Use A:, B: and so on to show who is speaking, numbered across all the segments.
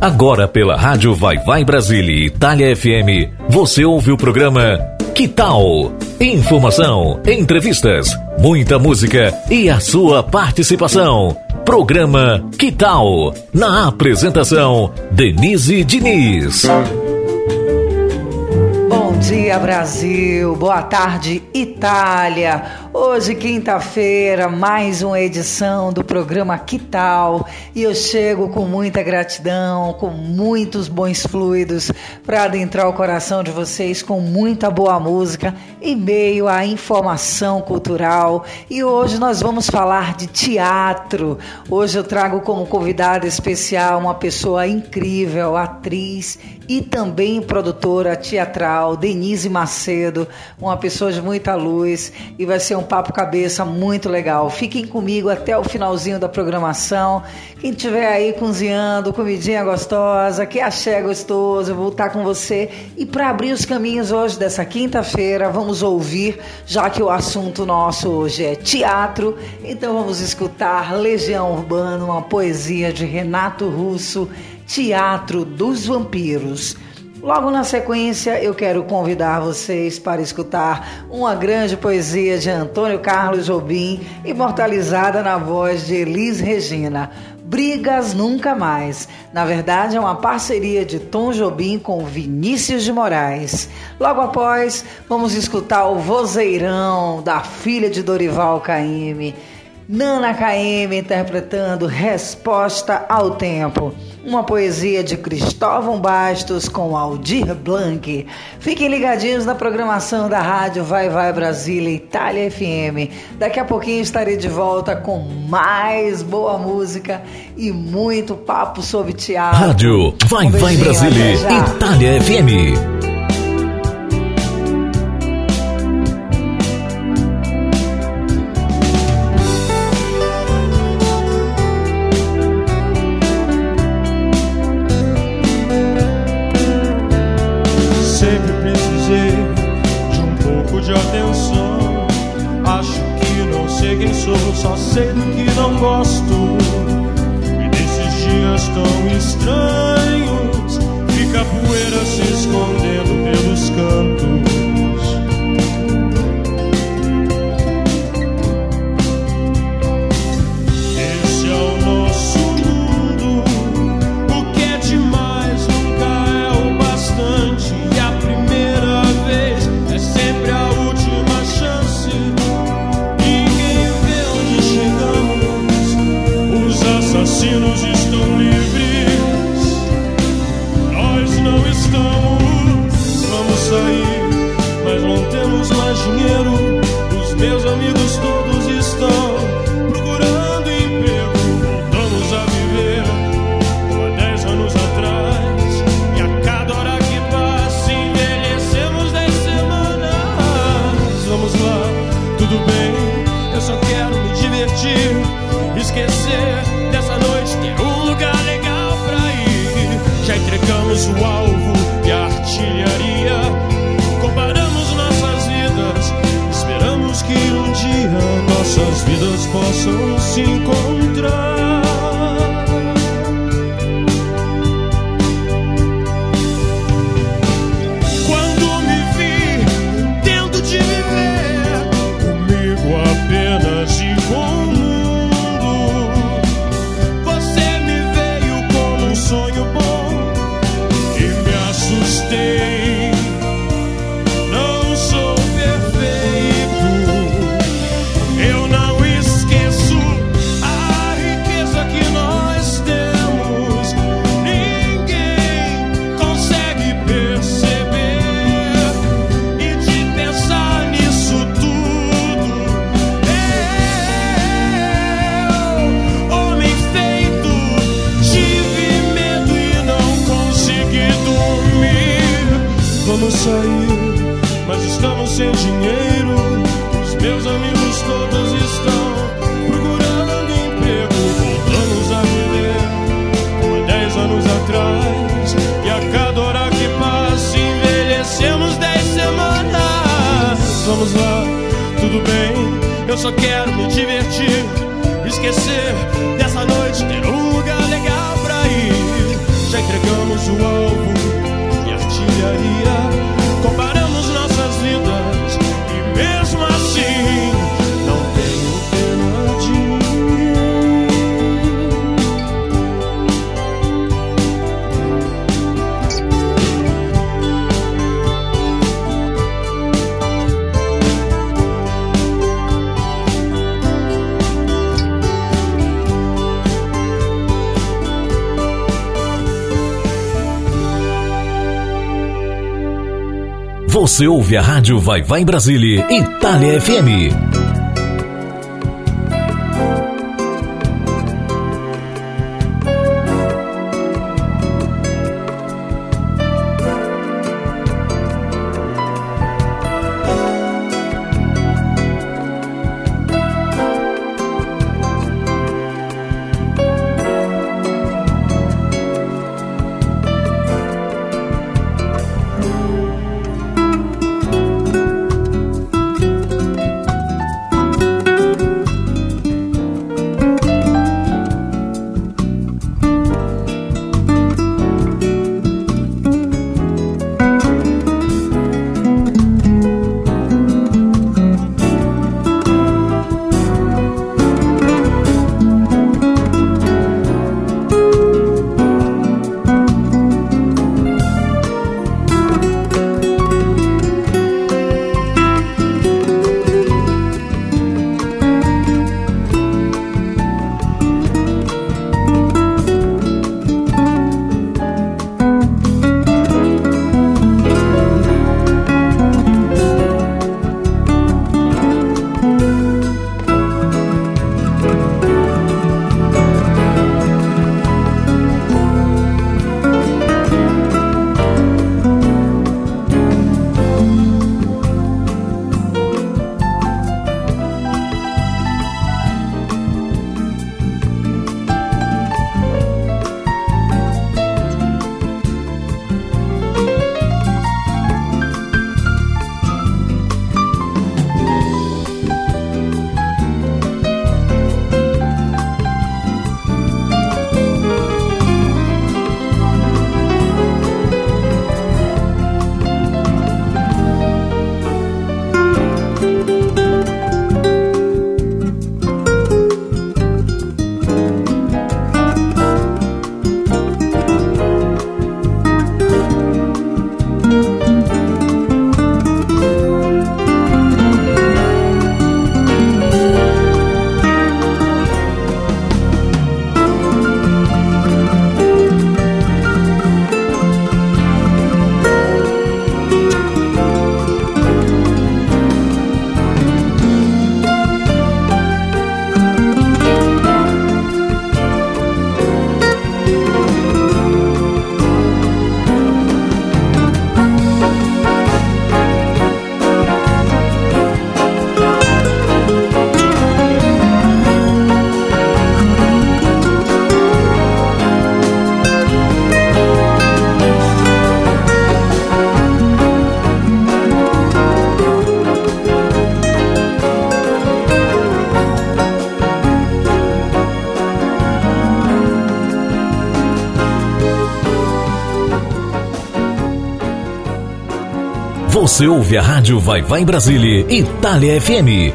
A: Agora pela Rádio Vai Vai Brasília e Itália FM, você ouve o programa Que Tal? Informação, entrevistas, muita música e a sua participação. Programa Que Tal? Na apresentação, Denise Diniz.
B: Bom dia, Brasil. Boa tarde, Itália. Hoje, quinta-feira, mais uma edição do programa Que Tal? E eu chego com muita gratidão, com muitos bons fluidos para adentrar o coração de vocês com muita boa música e meio à informação cultural. E hoje nós vamos falar de teatro. Hoje eu trago como convidada especial uma pessoa incrível, atriz e também produtora teatral, Denise Macedo, uma pessoa de muita luz e vai ser um papo cabeça muito legal. Fiquem comigo até o finalzinho da programação. Quem estiver aí cozinhando, comidinha gostosa, que axé gostoso, eu vou estar com você. E para abrir os caminhos hoje dessa quinta-feira, vamos ouvir, já que o assunto nosso hoje é teatro, então vamos escutar Legião Urbana, uma poesia de Renato Russo, Teatro dos Vampiros. Logo na sequência, eu quero convidar vocês para escutar uma grande poesia de Antônio Carlos Jobim, imortalizada na voz de Elis Regina. Brigas Nunca Mais. Na verdade, é uma parceria de Tom Jobim com Vinícius de Moraes. Logo após, vamos escutar o Vozeirão da filha de Dorival Caymmi. Nana KM interpretando Resposta ao Tempo, uma poesia de Cristóvão Bastos com Aldir Blanc. Fiquem ligadinhos na programação da rádio Vai Vai Brasília Itália FM. Daqui a pouquinho estarei de volta com mais boa música e muito papo sobre teatro.
A: Rádio Vai um Vai Brasília Itália FM. Ouve a rádio Vai Vai Brasília, Itália FM. Você ouve a rádio Vai Vai Brasília, Itália FM.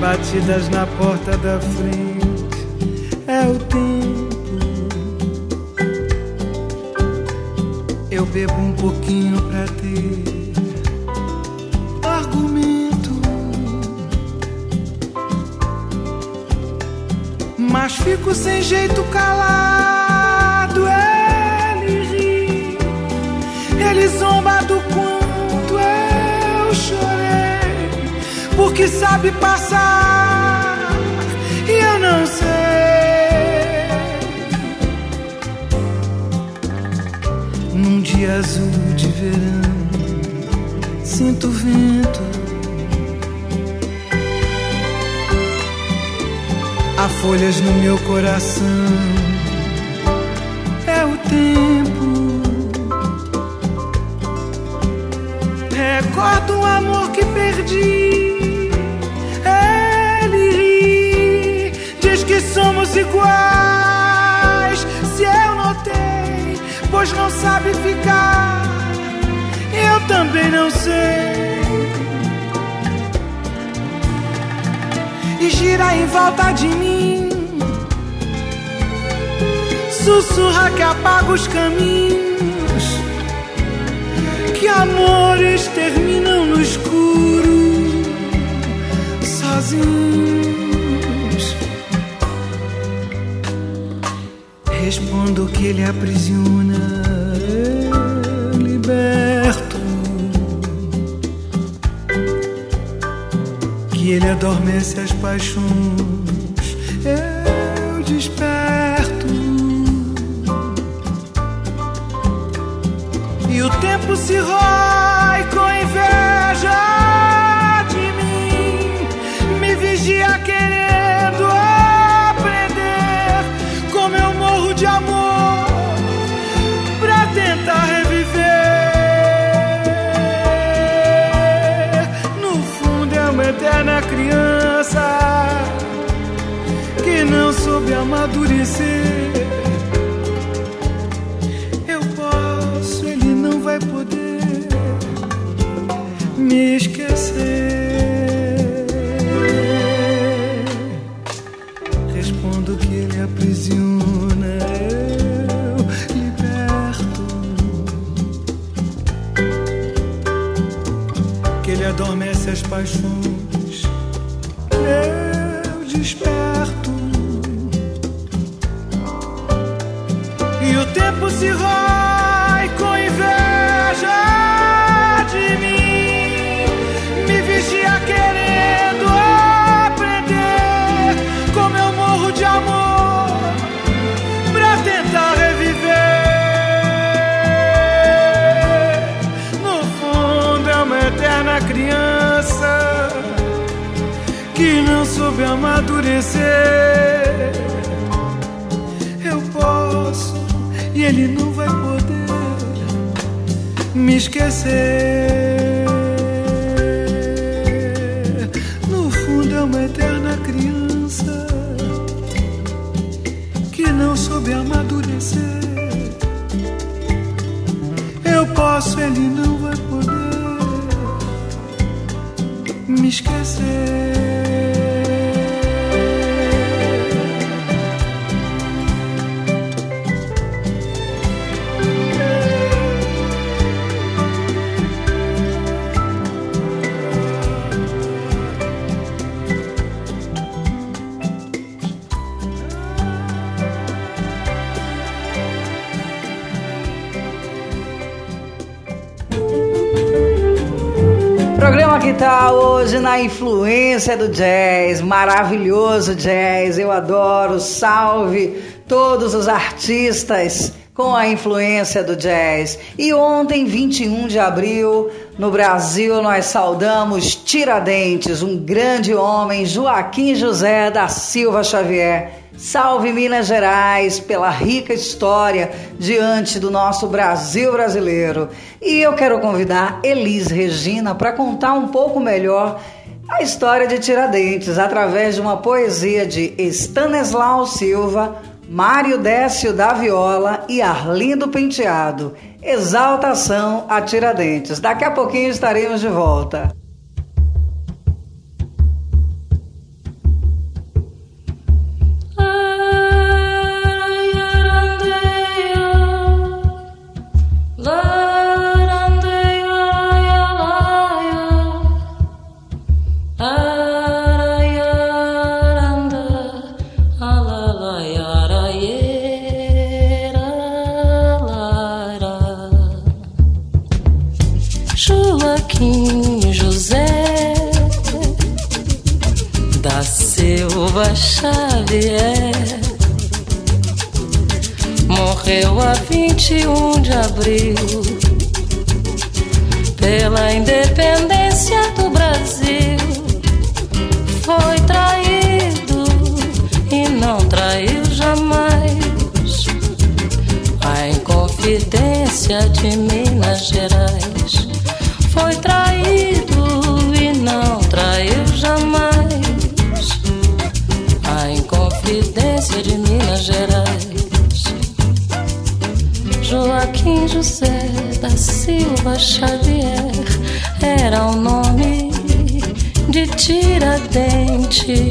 C: Batidas na porta da frente essência do
D: jazz, maravilhoso jazz, eu adoro. Salve todos os artistas com a influência do jazz. E ontem, 21 de abril, no Brasil, nós saudamos Tiradentes, um grande homem, Joaquim José da Silva Xavier. Salve Minas Gerais pela rica história diante do nosso Brasil brasileiro. E eu quero convidar Elis Regina para contar um pouco melhor a história de Tiradentes através de uma poesia de Stanislau Silva, Mário Décio da Viola e Arlindo Penteado. Exaltação a Tiradentes. Daqui a pouquinho estaremos de volta.
E: de Tiradentes.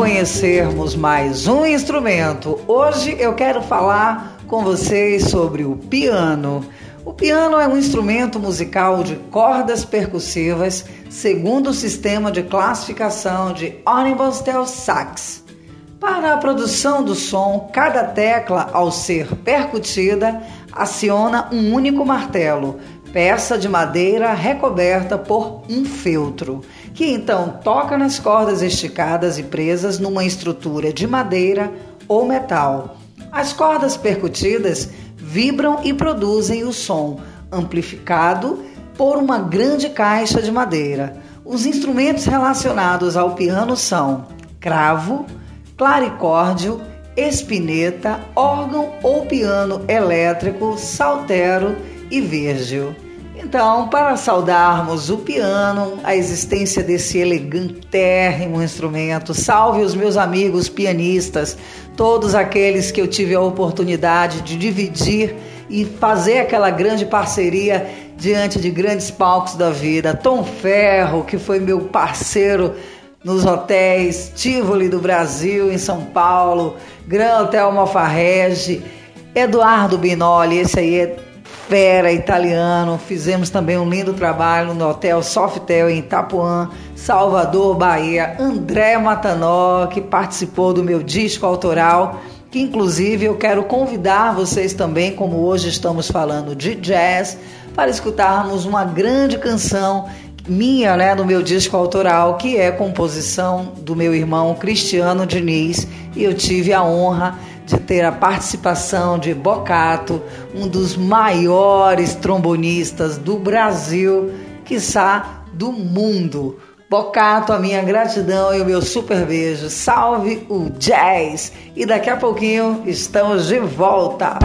B: Conhecermos mais um instrumento. Hoje eu quero falar com vocês sobre o piano. O piano é um instrumento musical de cordas percussivas segundo o sistema de classificação de Ornibustel Sachs. Para a produção do som, cada tecla, ao ser percutida, aciona um único martelo, peça de madeira recoberta por um feltro que então toca nas cordas esticadas e presas numa estrutura de madeira ou metal. As cordas percutidas vibram e produzem o som, amplificado por uma grande caixa de madeira. Os instrumentos relacionados ao piano são cravo, claricórdio, espineta, órgão ou piano elétrico, saltero e vírgil. Então, para saudarmos o piano, a existência desse elegantérrimo instrumento, salve os meus amigos pianistas, todos aqueles que eu tive a oportunidade de dividir e fazer aquela grande parceria diante de grandes palcos da vida. Tom Ferro, que foi meu parceiro nos hotéis Tivoli do Brasil, em São Paulo, Gran Hotel Malfarrege, Eduardo Binoli, esse aí é fera italiano. Fizemos também um lindo trabalho no Hotel Softel em Itapuã, Salvador, Bahia. André Matanó, que participou do meu disco autoral, que inclusive eu quero convidar vocês também, como hoje estamos falando de jazz, para escutarmos uma grande canção minha, né, no meu disco autoral, que é composição do meu irmão Cristiano Diniz, e eu tive a honra de ter a participação de Bocato, um dos maiores trombonistas do Brasil, quiçá do mundo. Bocato, a minha gratidão e o meu super beijo. Salve o jazz! E daqui a pouquinho estamos de volta.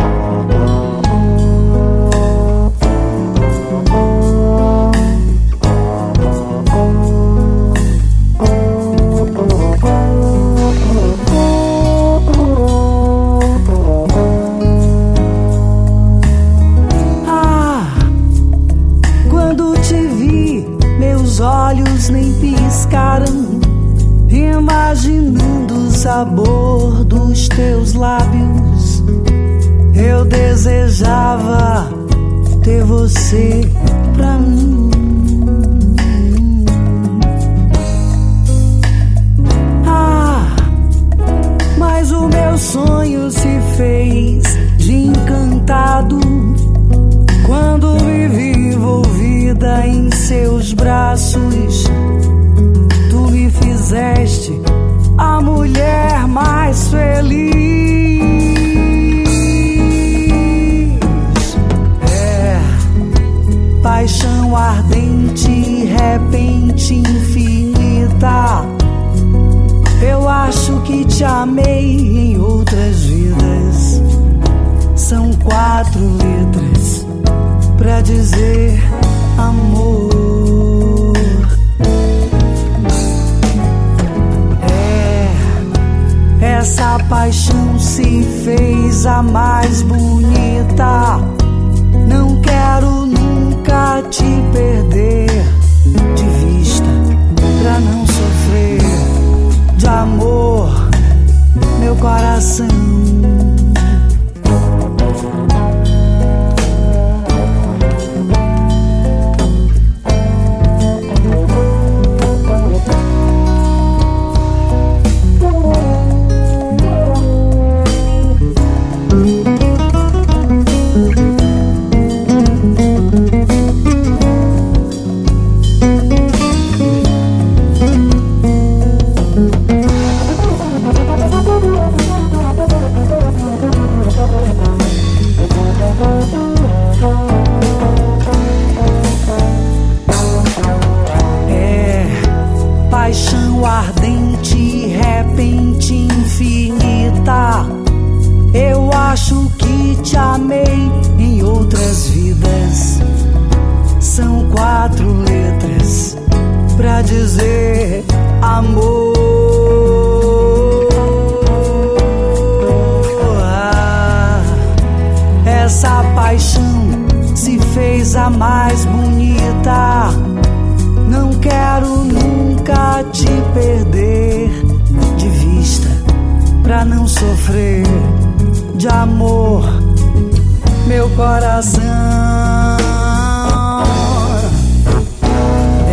F: Sabor dos teus lábios. Eu desejava ter você pra mim. Ah, mas o meu sonho se fez de encantado quando me vi envolvida em seus braços. Fizeste a mulher mais feliz. É paixão ardente, repente infinita. Eu acho que te amei em outras vidas. São quatro letras pra dizer amor. Essa paixão se fez a mais bonita. Não quero nunca te perder de vista, pra não sofrer de amor, meu coração coração.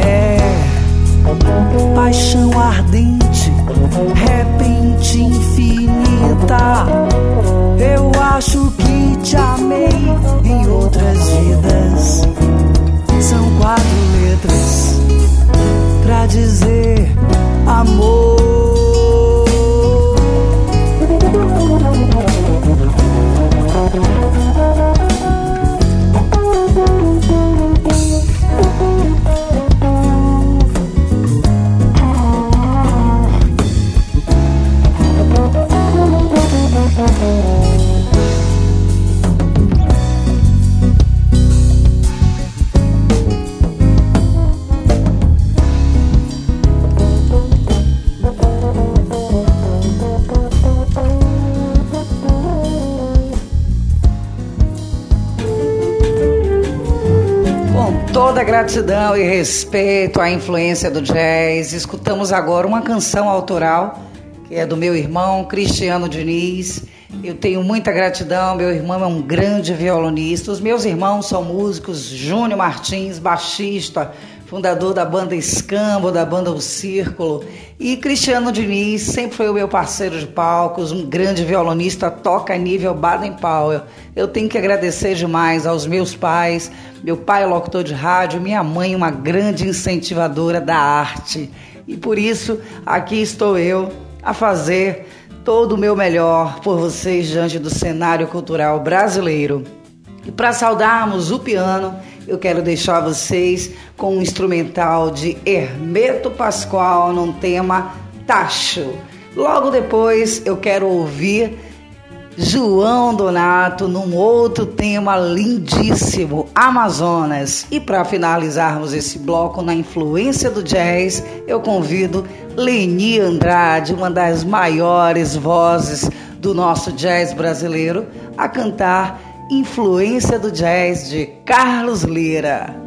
F: É paixão ardente, repente infinita. Eu acho que te amei em outras vidas. São quatro letras pra dizer amor.
B: Gratidão e respeito à influência do jazz, escutamos agora uma canção autoral que é do meu irmão Cristiano Diniz. Eu tenho muita gratidão, meu irmão é um grande violonista. Os meus irmãos são músicos, Júnior Martins, baixista, fundador da banda Escambo, da banda O Círculo. E Cristiano Diniz sempre foi o meu parceiro de palcos, um grande violonista, toca nível Baden Powell. Eu tenho que agradecer demais aos meus pais. Meu pai é locutor de rádio, minha mãe uma grande incentivadora da arte. E por isso, aqui estou eu a fazer todo o meu melhor por vocês diante do cenário cultural brasileiro. E para saudarmos o piano, eu quero deixar vocês com um instrumental de Hermeto Pascoal num tema Tacho. Logo depois eu quero ouvir João Donato num outro tema lindíssimo, Amazonas. E para finalizarmos esse bloco na influência do jazz, eu convido Leni Andrade, uma das maiores vozes do nosso jazz brasileiro, a cantar Influência do Jazz de Carlos Lira.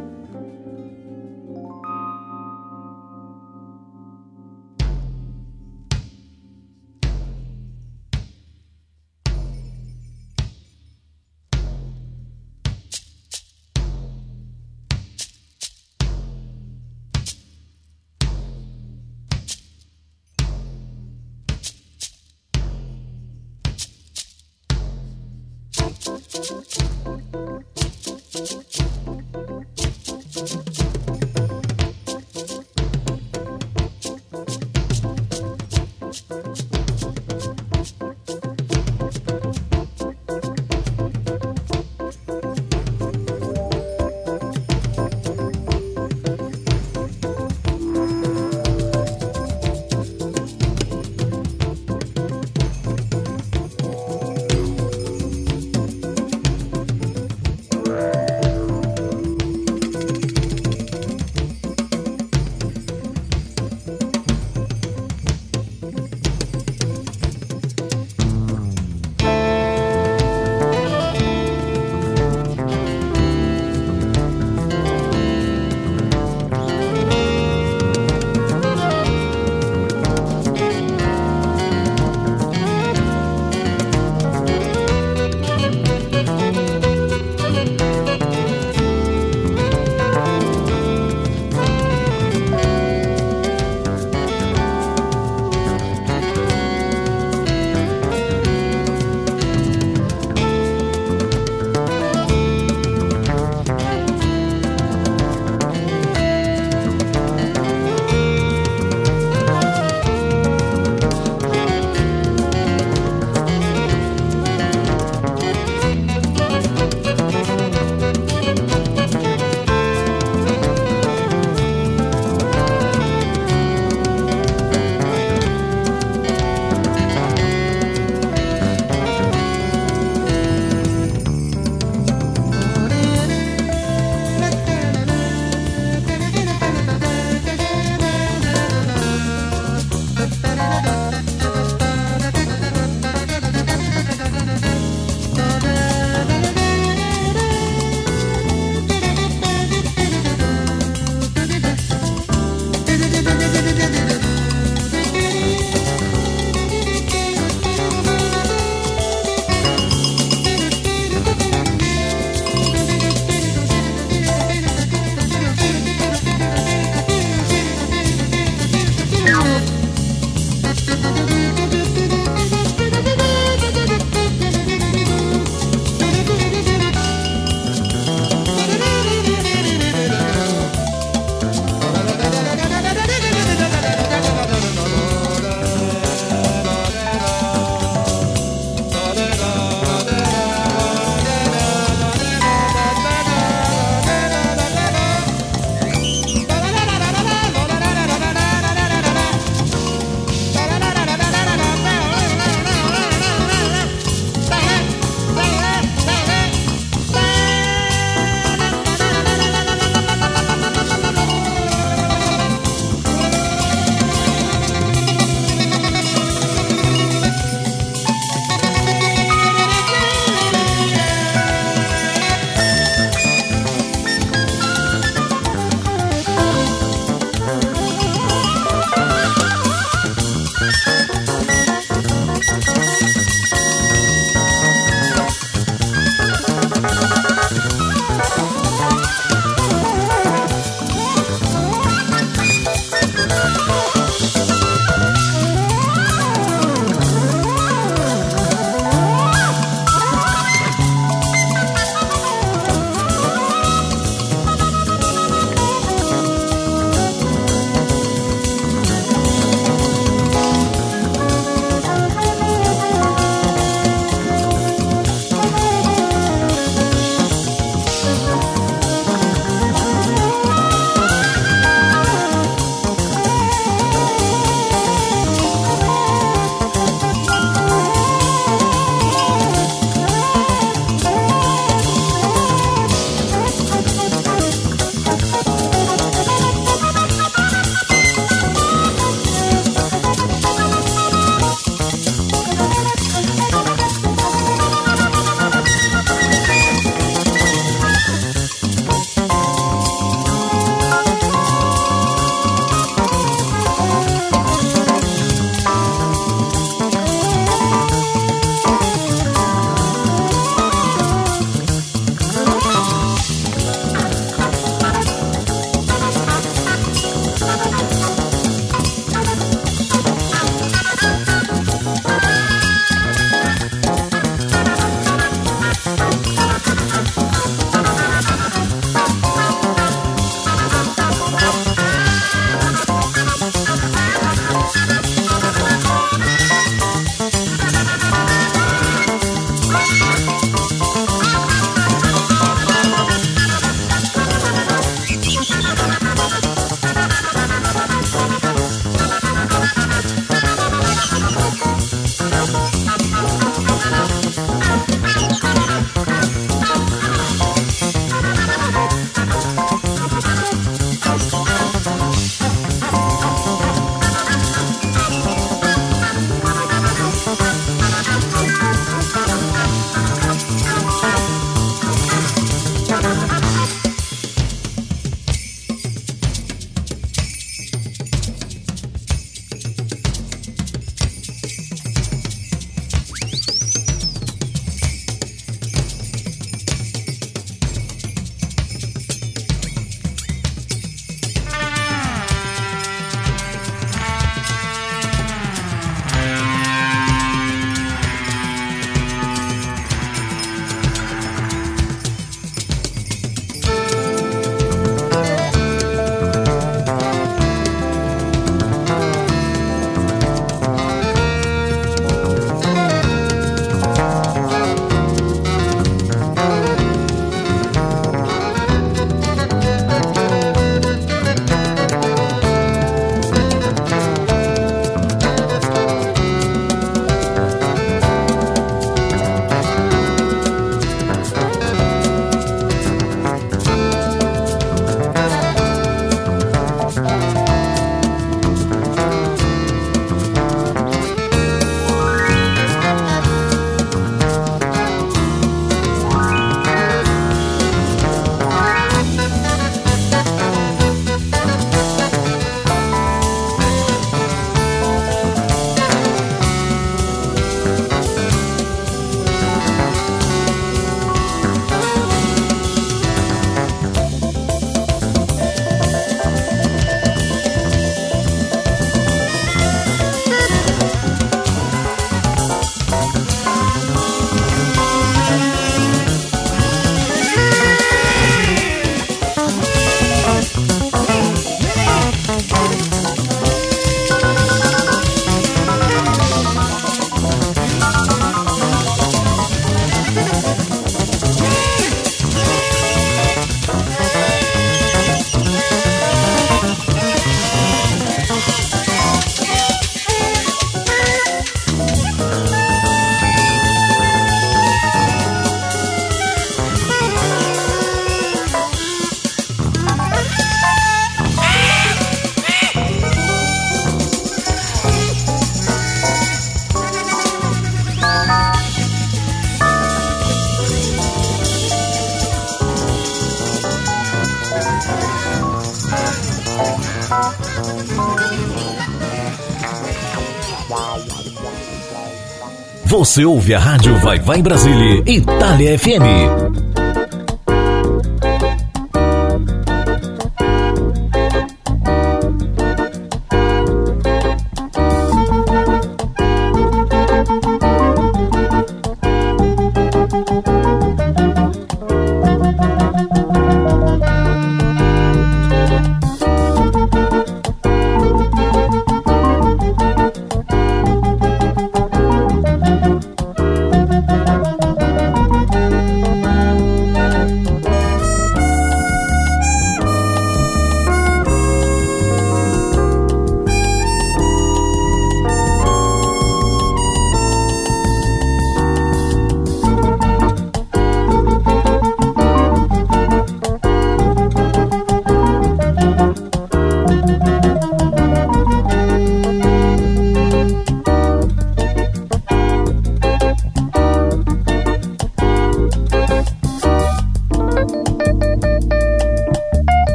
A: Você ouve a rádio Vai Vai Brasília, Itália FM.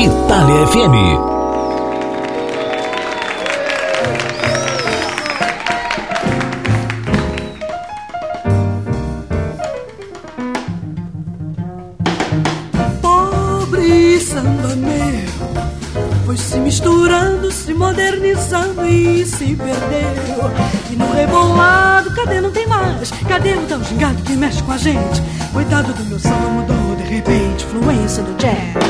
G: Itália FM. Pobre Sandoneu, foi se misturando, se modernizando e se perdeu. E no rebolado, cadê não tem mais? Cadê o tão gingado que mexe com a gente? Coitado do meu samba mudou de repente, fluência do jazz.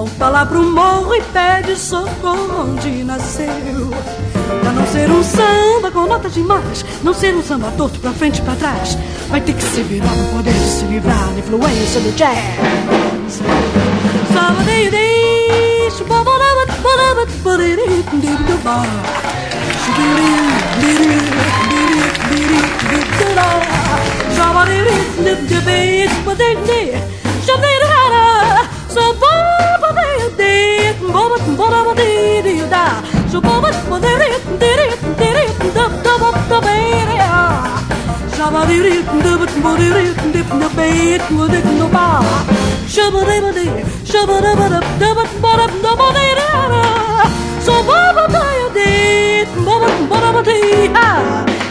G: volta lá pro morro e pede socorro onde nasceu. Pra não ser um samba com notas demais, não ser um samba torto pra frente e pra trás, vai ter que se virar pra poder se livrar da influência do jazz.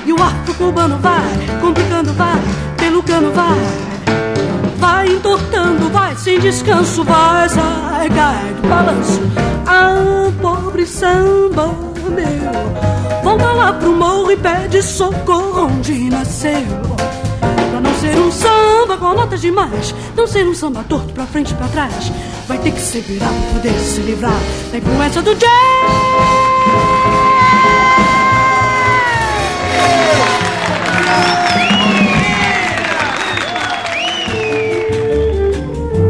G: E o arco cubano vai, complicando vai, pelo cano vai Vai entortando, vai, sem descanso, vai, sai, do balanço Ah, pobre samba meu Volta lá pro morro e pede socorro onde nasceu ser um samba com notas demais, não ser um samba torto pra frente e pra trás. Vai ter que se virar pra poder se livrar da influência do jazz.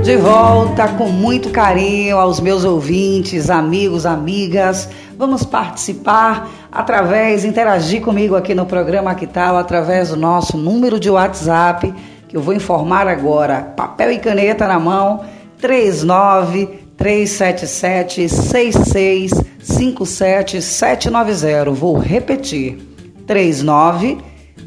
B: De volta com muito carinho aos meus ouvintes, amigos, amigas. Vamos participar através, interagir comigo aqui no programa Que Tal, através do nosso número de WhatsApp, que eu vou informar agora. Papel e caneta na mão, 39 377 6657790. Vou repetir. 39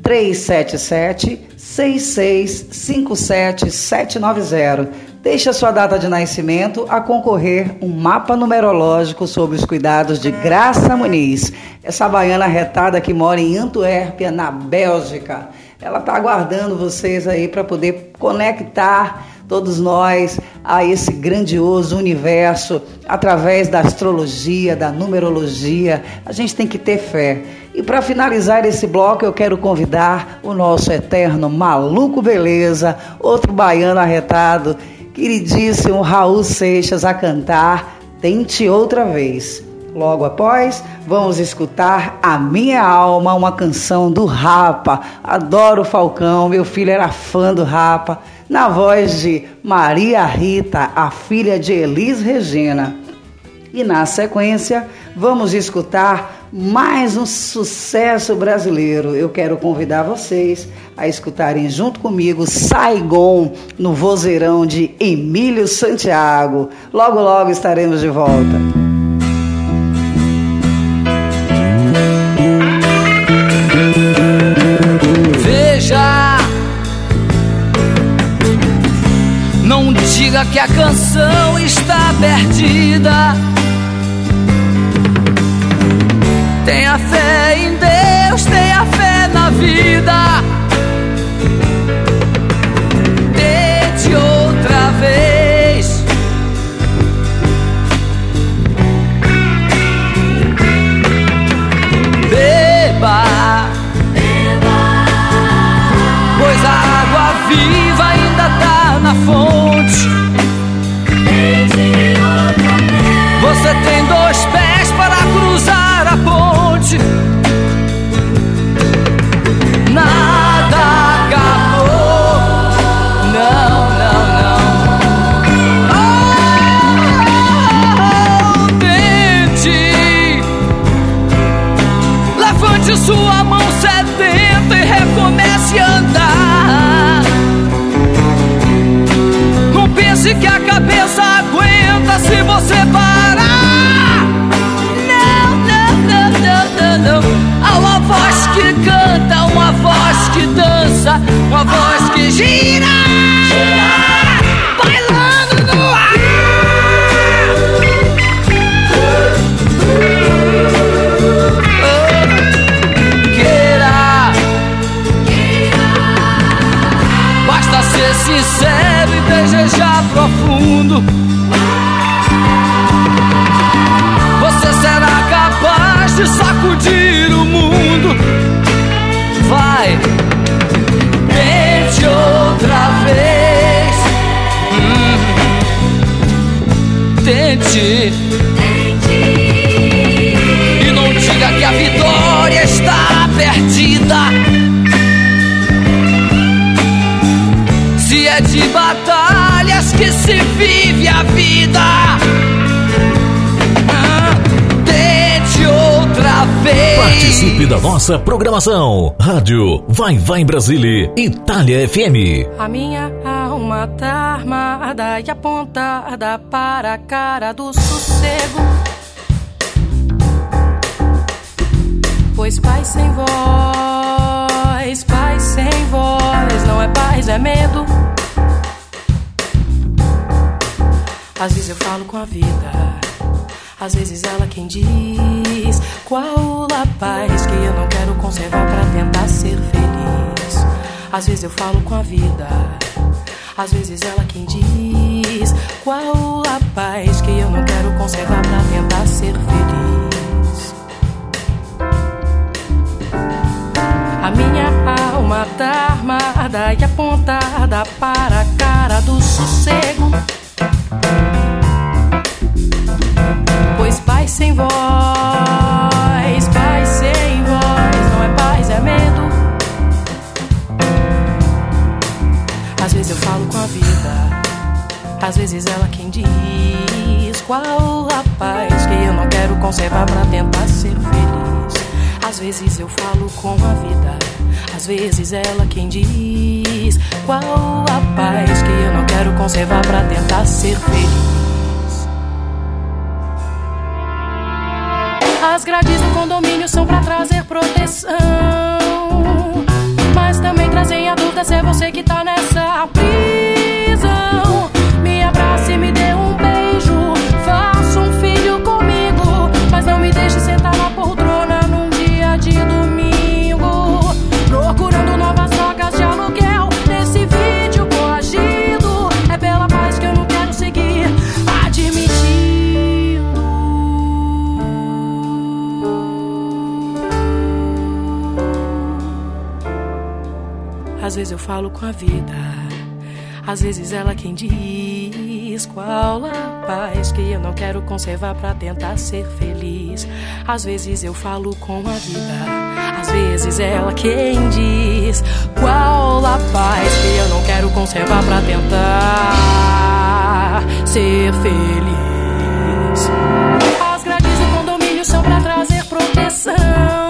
B: 377 6657 790. Deixe a sua data de nascimento a concorrer um mapa numerológico sobre os cuidados de Graça Muniz. Essa baiana retada que mora em Antuérpia, na Bélgica. Ela está aguardando vocês aí para poder conectar todos nós a esse grandioso universo através da astrologia, da numerologia. A gente tem que ter fé. E para finalizar esse bloco, eu quero convidar o nosso eterno maluco beleza, outro baiano arretado, queridíssimo Raul Seixas a cantar Tente Outra Vez. Logo após, vamos escutar A Minha Alma, uma canção do Rapa. Adoro Falcão, meu filho era fã do Rapa na voz de Maria Rita, a filha de Elis Regina. E na sequência, vamos escutar mais um sucesso brasileiro. Eu quero convidar vocês a escutarem junto comigo Saigon no vozeirão de Emílio Santiago. Logo, logo estaremos de volta.
H: diga que a canção está perdida. Tenha fé em Deus, tenha fé na vida. Uma voz que gira. Bailando no ar. Queira. Basta ser sincero e desejar profundo. Você será capaz de sacudir Tente. E não diga que a vitória está perdida. Se é de batalhas que se vive a vida. Ah, Tente outra vez.
I: Participe da nossa programação. Rádio Vai Vai Brasília, Itália FM.
J: A minha tá armada e apontada para a cara do sossego. Pois paz sem voz, paz sem voz, não é paz, é medo. Às vezes eu falo com a vida, às vezes ela quem diz qual a paz que eu não quero conservar pra tentar ser feliz. Às vezes eu falo com a vida, às vezes ela quem diz qual a paz que eu não quero conservar pra tentar ser feliz. A minha alma tá armada e apontada para a cara do sossego. vezes eu falo com a vida, às vezes ela quem diz qual a paz que eu não quero conservar para tentar ser feliz. As grades do condomínio são para trazer proteção, mas também trazem a dúvida se é você que tá nessa prisão. vezes eu falo com a vida, às vezes ela quem diz qual a paz que eu não quero conservar para tentar ser feliz. Às vezes eu falo com a vida, às vezes ela quem diz qual a paz que eu não quero conservar para tentar ser feliz. As grades do condomínio são para trazer proteção.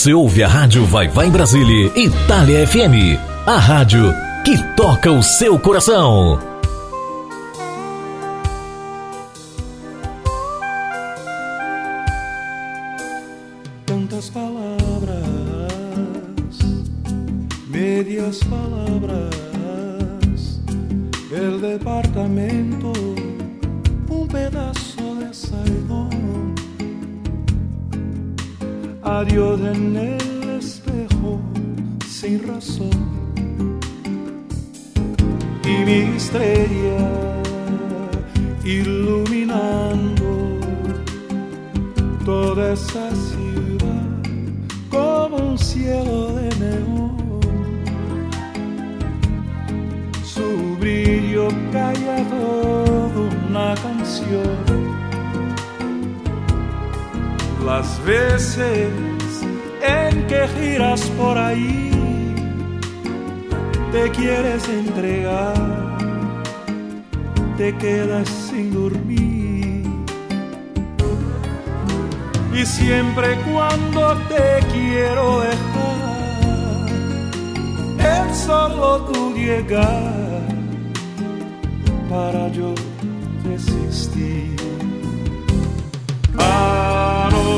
J: Você
A: ouve a Rádio Vai Vai em Brasília, Itália FM. A rádio que toca o seu coração.
C: por ahí, te quieres entregar, te quedas sin dormir. Y siempre cuando te quiero dejar, es solo tu llegar para yo resistir. Anocheció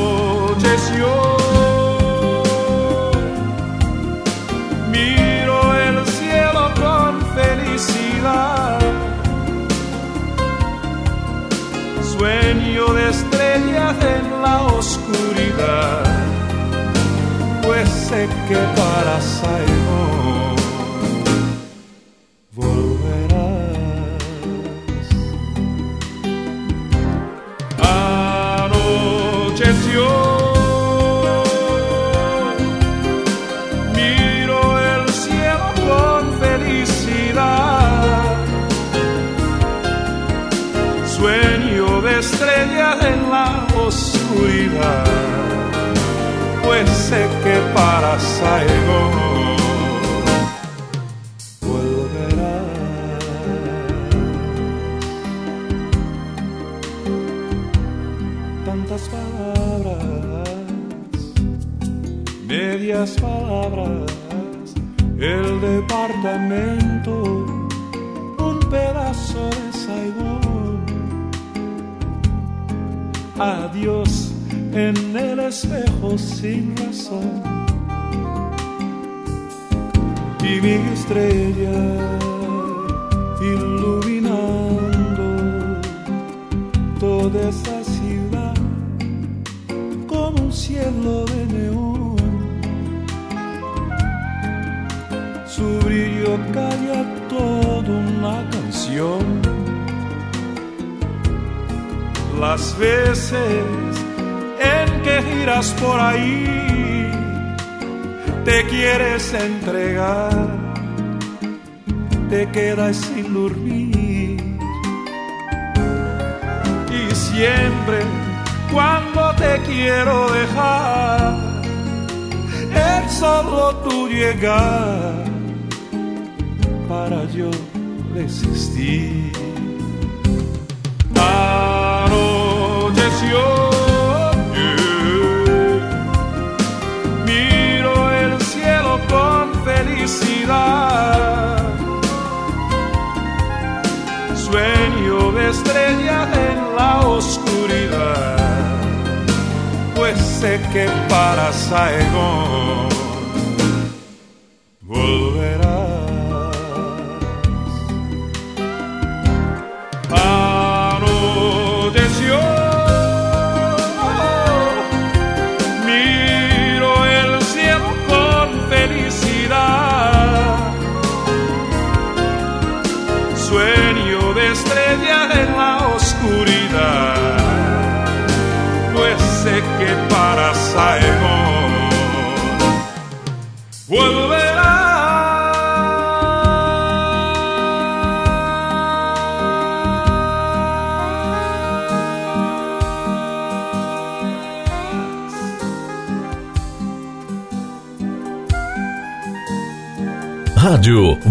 C: en la oscuridad, pues sé que para Simon para Saigón. Volverás. Tantas palabras, medias palabras, el departamento, un pedazo de Saigón. Adiós en el espejo sin razón y mi estrella iluminando toda esa ciudad como un cielo de neón. Su brillo calla toda una canción. Las veces en que giras por ahí, te quieres entregar, te quedas sin dormir. Y siempre cuando te quiero dejar, es solo tu llegar para yo desistir. Anocheció, felicidad. Sueño de estrellas en la oscuridad, pues sé que para Saigón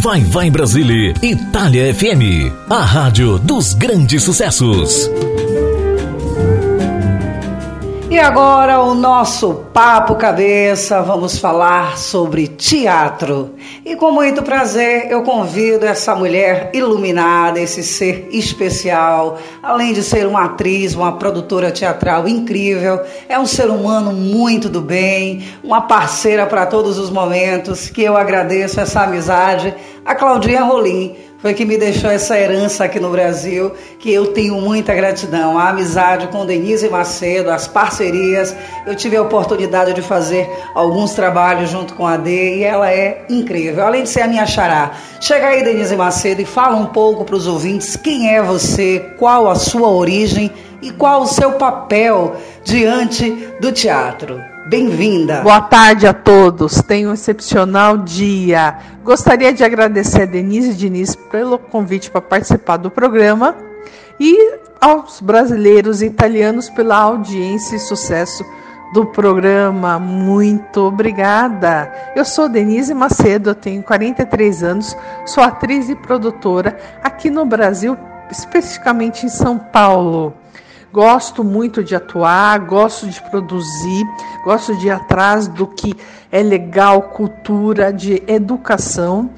A: Vai Vai Brasília, Itália FM, a rádio dos grandes sucessos.
B: E agora o nosso papo cabeça, vamos falar sobre teatro. E com muito prazer eu convido essa mulher iluminada, esse ser especial, além de ser uma atriz, uma produtora teatral incrível, é um ser humano muito do bem, uma parceira para todos os momentos, que eu agradeço essa amizade, a Claudinha Rolim foi que me deixou essa herança aqui no Brasil, que eu tenho muita gratidão. A amizade com Denise Macedo, as parcerias. Eu tive a oportunidade de fazer alguns trabalhos junto com a D e ela é incrível, além de ser a minha xará. Chega aí, Denise Macedo, e fala um pouco para os ouvintes quem é você, qual a sua origem e qual o seu papel diante do teatro. Bem-vinda.
K: Boa tarde a todos. Tenha um excepcional dia. Gostaria de agradecer a Denise Diniz pelo convite para participar do programa e aos brasileiros e italianos pela audiência e sucesso do programa. Muito obrigada. Eu sou Denise Macedo, eu tenho 43 anos, sou atriz e produtora aqui no Brasil, especificamente em São Paulo. Gosto muito de atuar, gosto de produzir, gosto de ir atrás do que é legal, cultura, de educação,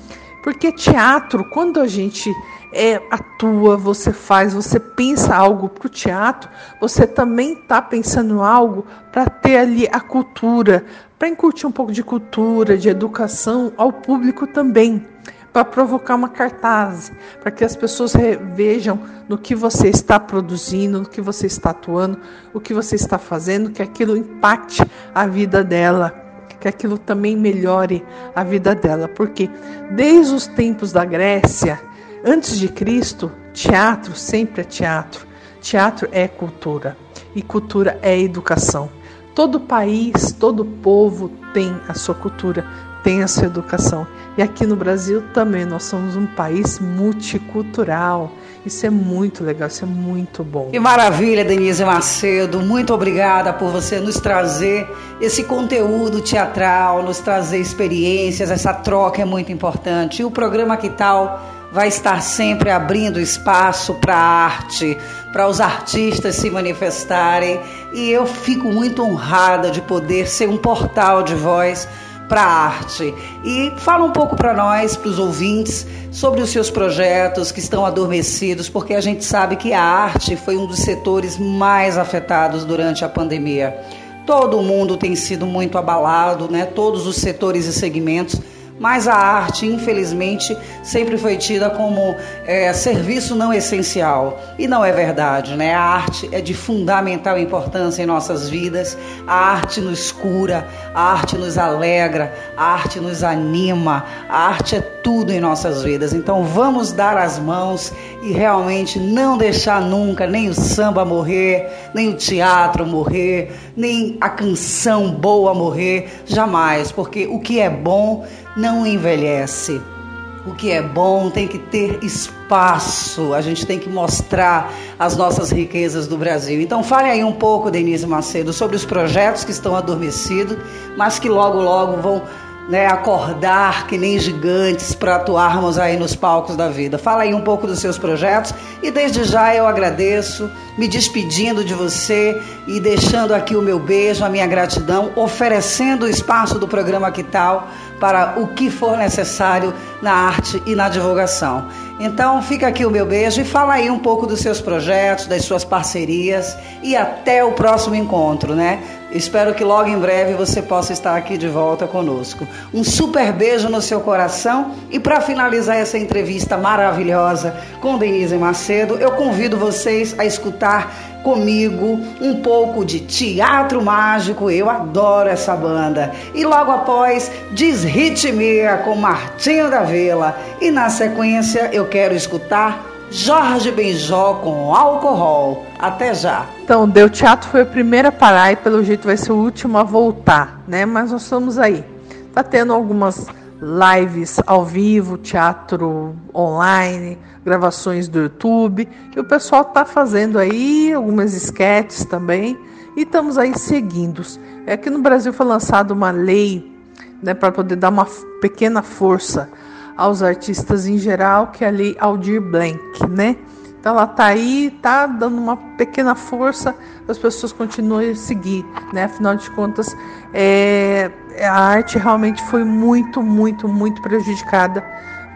K: porque teatro, quando a gente é, atua, você faz, você pensa algo para o teatro, você também está pensando algo para ter ali a cultura, para incutir um pouco de cultura, de educação ao público também para provocar uma cartaz, para que as pessoas vejam no que você está produzindo, no que você está atuando, o que você está fazendo, que aquilo impacte a vida dela, que aquilo também melhore a vida dela, porque desde os tempos da Grécia, antes de Cristo, teatro sempre é teatro. Teatro é cultura e cultura é educação. Todo país, todo povo tem a sua cultura, tem a sua educação. E aqui no Brasil também nós somos um país multicultural. Isso é muito legal, isso é muito bom.
B: Que maravilha, Denise Macedo. Muito obrigada por você nos trazer esse conteúdo teatral, nos trazer experiências. Essa troca é muito importante. E o programa Que Tal vai estar sempre abrindo espaço para a arte, para os artistas se manifestarem. E eu fico muito honrada de poder ser um portal de voz para a arte. E fala um pouco para nós, para os ouvintes, sobre os seus projetos que estão adormecidos, porque a gente sabe que a arte foi um dos setores mais afetados durante a pandemia. Todo mundo tem sido muito abalado, né? Todos os setores e segmentos, Mas a arte, infelizmente, sempre foi tida como é, serviço não essencial. E não é verdade, né? A arte é de fundamental importância em nossas vidas. A arte nos cura, a arte nos alegra, a arte nos anima, a arte é tudo em nossas vidas. Então vamos dar as mãos e realmente não deixar nunca nem o samba morrer, nem o teatro morrer, nem a canção boa morrer, jamais, porque o que é bom não envelhece. O que é bom tem que ter espaço, a gente tem que mostrar as nossas riquezas do Brasil. Então, fale aí um pouco, Denise Macedo, sobre os projetos que estão adormecidos, mas que logo, logo vão né, acordar que nem gigantes para atuarmos aí nos palcos da vida. Fala aí um pouco dos seus projetos e desde já eu agradeço, me despedindo de você e deixando aqui o meu beijo, a minha gratidão, oferecendo o espaço do programa Que Tal para o que for necessário na arte e na divulgação. Então fica aqui o meu beijo e fala aí um pouco dos seus projetos, das suas parcerias e até o próximo encontro, né? Espero que logo em breve você possa estar aqui de volta conosco. Um super beijo no seu coração e para finalizar essa entrevista maravilhosa com Denise Macedo, eu convido vocês a escutar comigo um pouco de teatro mágico. Eu adoro essa banda. E logo após, Desritmia com Martinho da Vila. E na sequência, eu quero escutar Jorge Benjó com Alcohol. Até já.
K: Então, Deu Teatro foi a primeira a parar e pelo jeito vai ser o último a voltar, né? Mas nós estamos aí. Tá tendo algumas lives ao vivo, teatro online, gravações do YouTube. E o pessoal está fazendo aí algumas esquetes também. E estamos aí seguindo. Aqui no Brasil foi lançada uma lei né, para poder dar uma pequena força aos artistas em geral, que é a lei Aldir Blanc, né? Então ela tá aí, tá dando uma pequena força, as pessoas continuem a seguir, né? Afinal de contas, é, a arte realmente foi muito, muito, muito prejudicada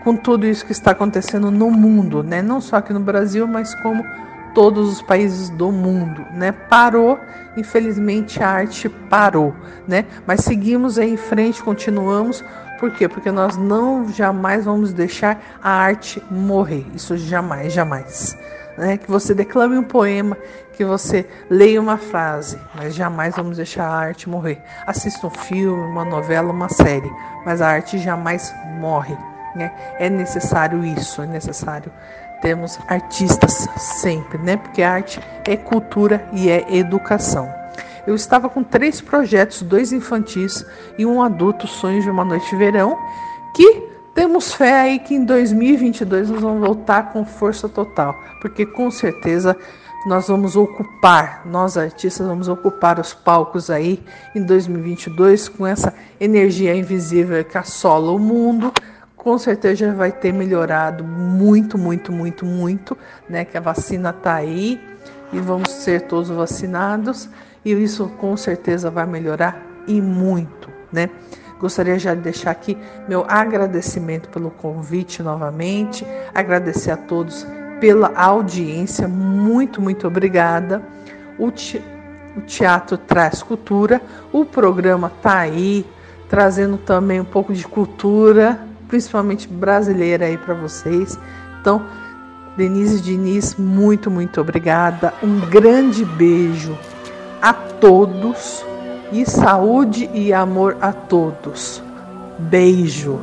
K: com tudo isso que está acontecendo no mundo, né? Não só aqui no Brasil, mas como todos os países do mundo, né? Parou, infelizmente a arte parou, né? Mas seguimos aí em frente, continuamos. Por quê? Porque nós não jamais vamos deixar a arte morrer. Isso jamais, jamais. Né? Que você declame um poema, que você leia uma frase, mas jamais vamos deixar a arte morrer. Assista um filme, uma novela, uma série, mas a arte jamais morre. Né? É necessário isso, é necessário termos artistas sempre, né? Porque arte é cultura e é educação. Eu estava com três projetos, dois infantis e um adulto, Sonhos de uma Noite de Verão, que temos fé aí que em 2022 nós vamos voltar com força total, porque com certeza nós vamos ocupar, nós artistas vamos ocupar os palcos aí em 2022 com essa energia invisível que assola o mundo, com certeza vai ter melhorado muito, muito, muito, muito, né? Que a vacina está aí e vamos ser todos vacinados e isso com certeza vai melhorar e muito, né? Gostaria já de deixar aqui meu agradecimento pelo convite novamente, agradecer a todos pela audiência, muito, muito obrigada. O, te, o teatro traz cultura, o programa tá aí, trazendo também um pouco de cultura principalmente brasileira aí para vocês. Então, Denise Diniz, muito, muito obrigada. Um grande beijo a todos e saúde e amor a todos. Beijo.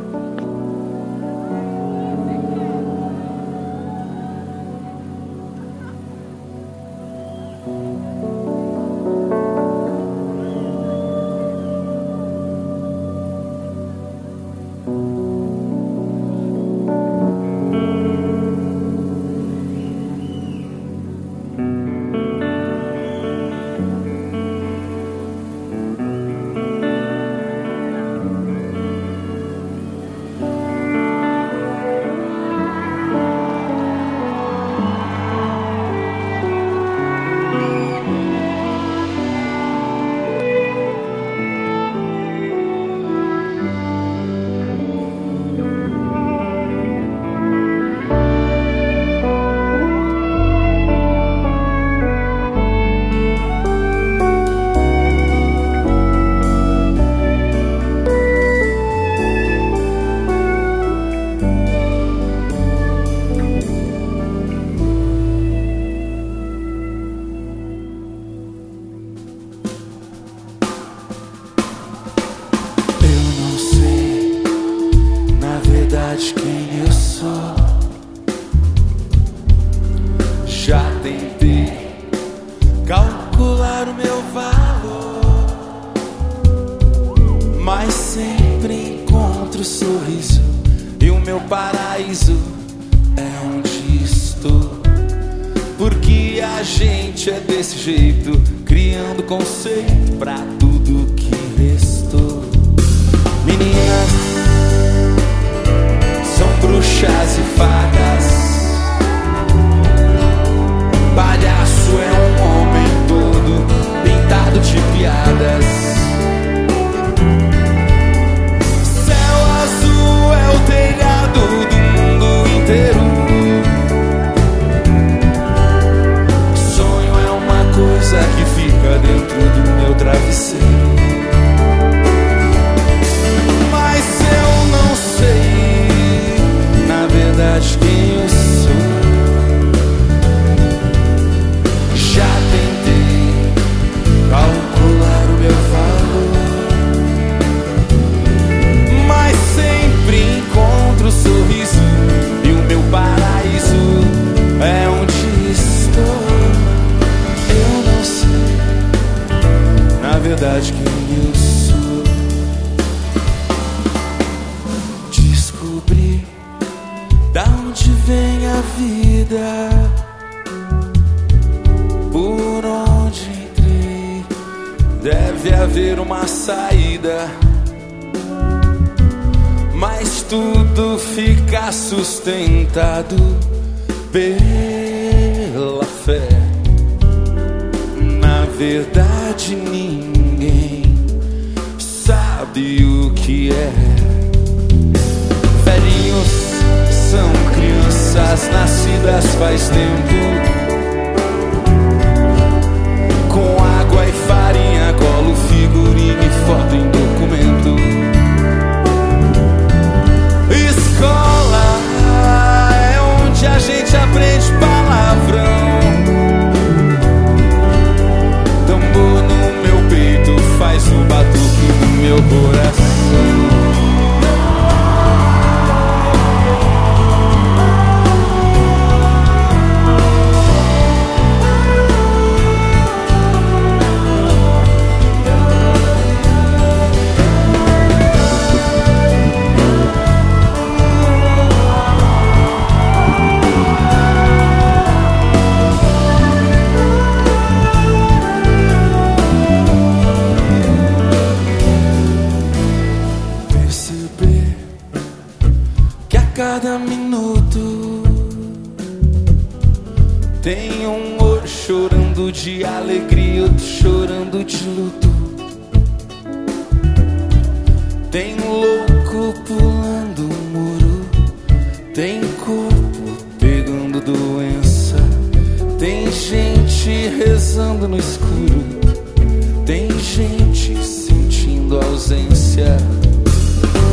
L: ausência.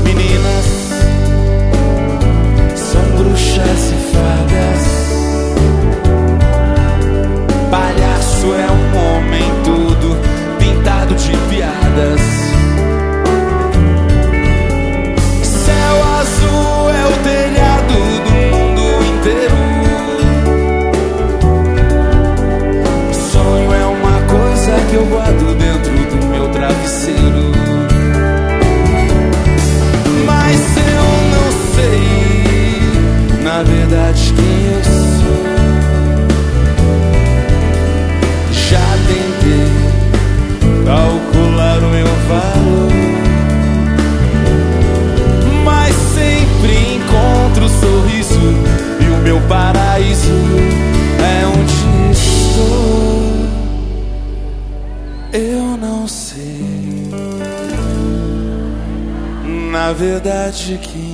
L: Meninas são bruxas e fadas. Palhaço é um homem todo pintado de piadas. paraíso é onde estou. Eu não sei, na verdade, que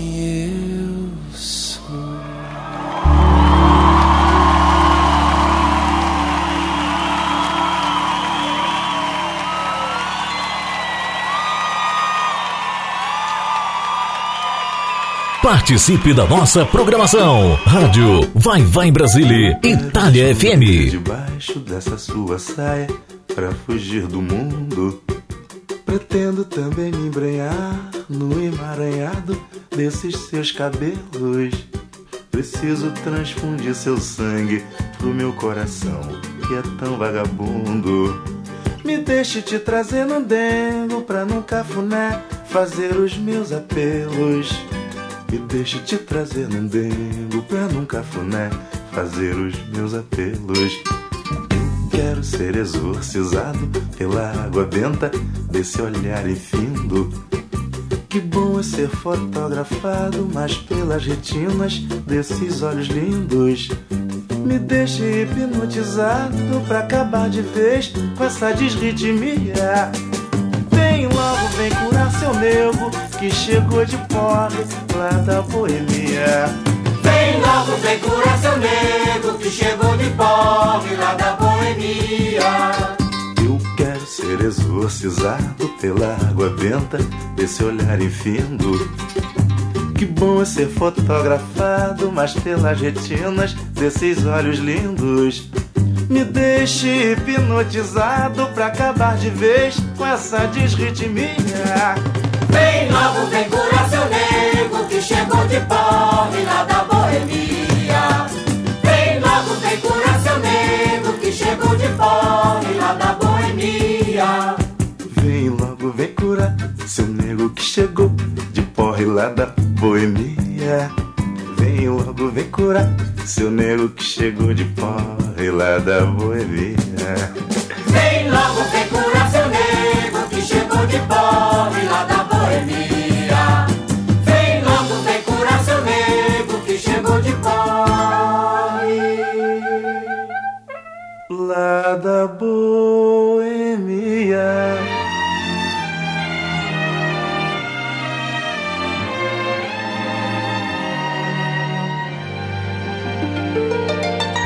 I: Participe da nossa programação. Rádio Vai Vai Brasília, Itália FM.
M: Debaixo dessa sua saia, pra fugir do mundo. Pretendo também me embrenhar no emaranhado desses seus cabelos. Preciso transfundir seu sangue pro meu coração, que é tão vagabundo. Me deixe te trazer no dengo pra nunca funé fazer os meus apelos. Me deixe te trazer num dengo pra num cafuné fazer os meus apelos. Quero ser exorcizado pela água benta desse olhar infindo. Que bom é ser fotografado, mas pelas retinas desses olhos lindos. Me deixe hipnotizado pra acabar de vez com essa desritmia. Vem logo, vem curar seu nego que chegou de porre lá da boemia.
N: Vem logo, vem curar seu nego que chegou de porre lá da boemia.
M: Eu quero ser exorcizado pela água benta desse olhar infindo. Que bom é ser fotografado, mas pelas retinas desses olhos lindos. Me deixe hipnotizado pra acabar de vez com essa desritmia.
N: Vem logo, vem curar seu nego que chegou de porre lá da boemia. Vem logo, vem curar seu nego que chegou de porre lá da boemia.
M: Vem logo, vem curar seu nego que chegou de porre lá da boemia. Vem logo, vem curar seu nego que chegou de porre lá da boemia.
N: Vem logo, vem curar seu nego que chegou de porre lá da boemia. Vem logo, vem curar seu nego que chegou de porre
M: lá da boemia.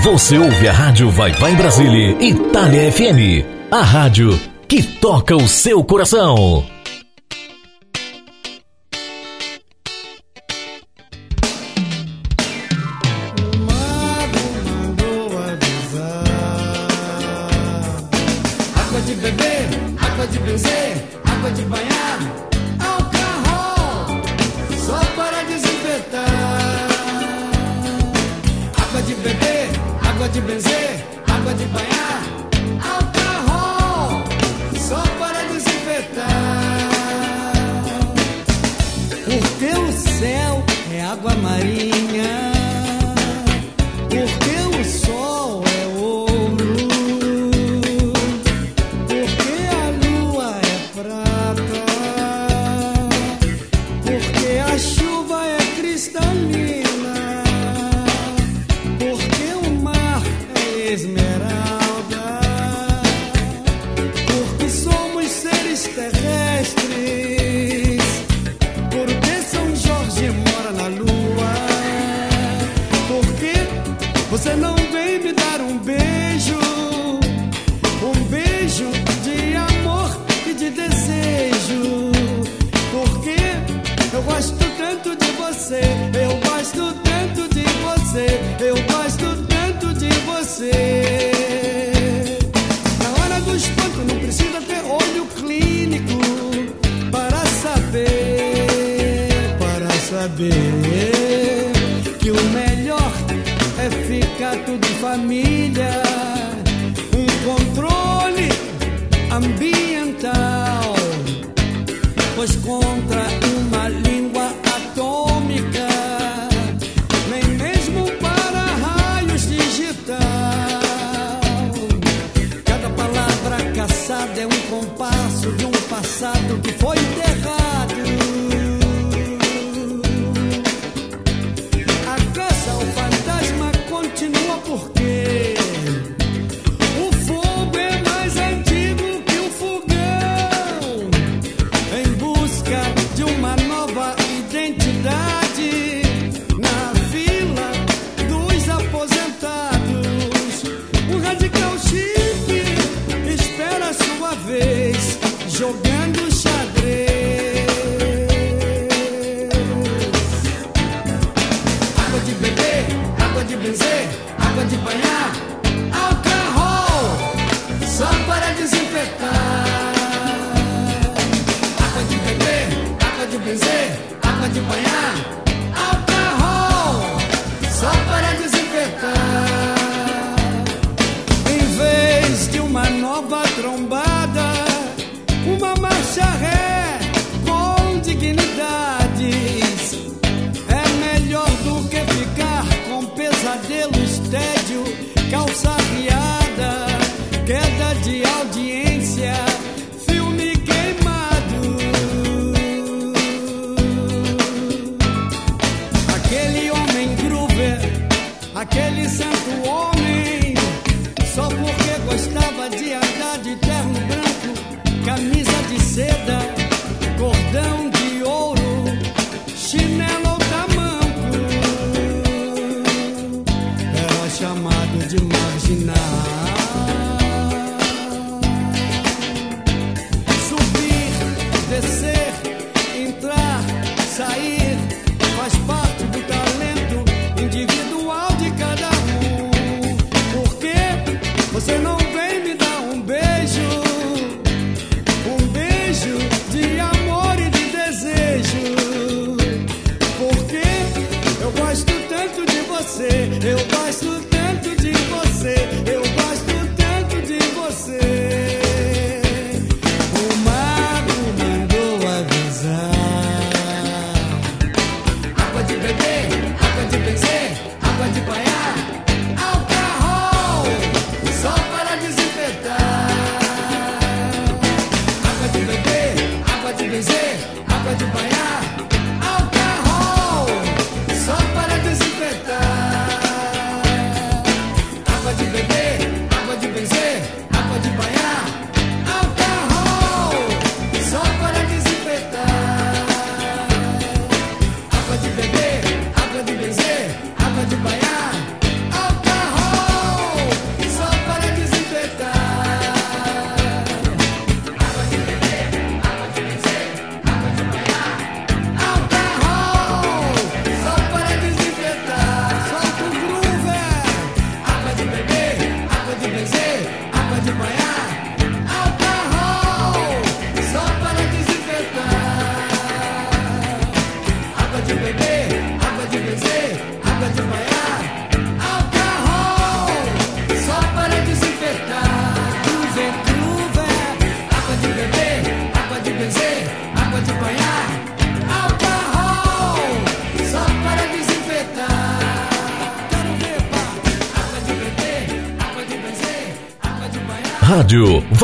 I: Você ouve a Rádio Vai Vai Brasília, Itália FM. A rádio que toca o seu coração.
O: Água de beber, água de benzer, água de banhar, benzer, água de banhar, alcohol, só para desinfetar. Porque o céu é água marinha.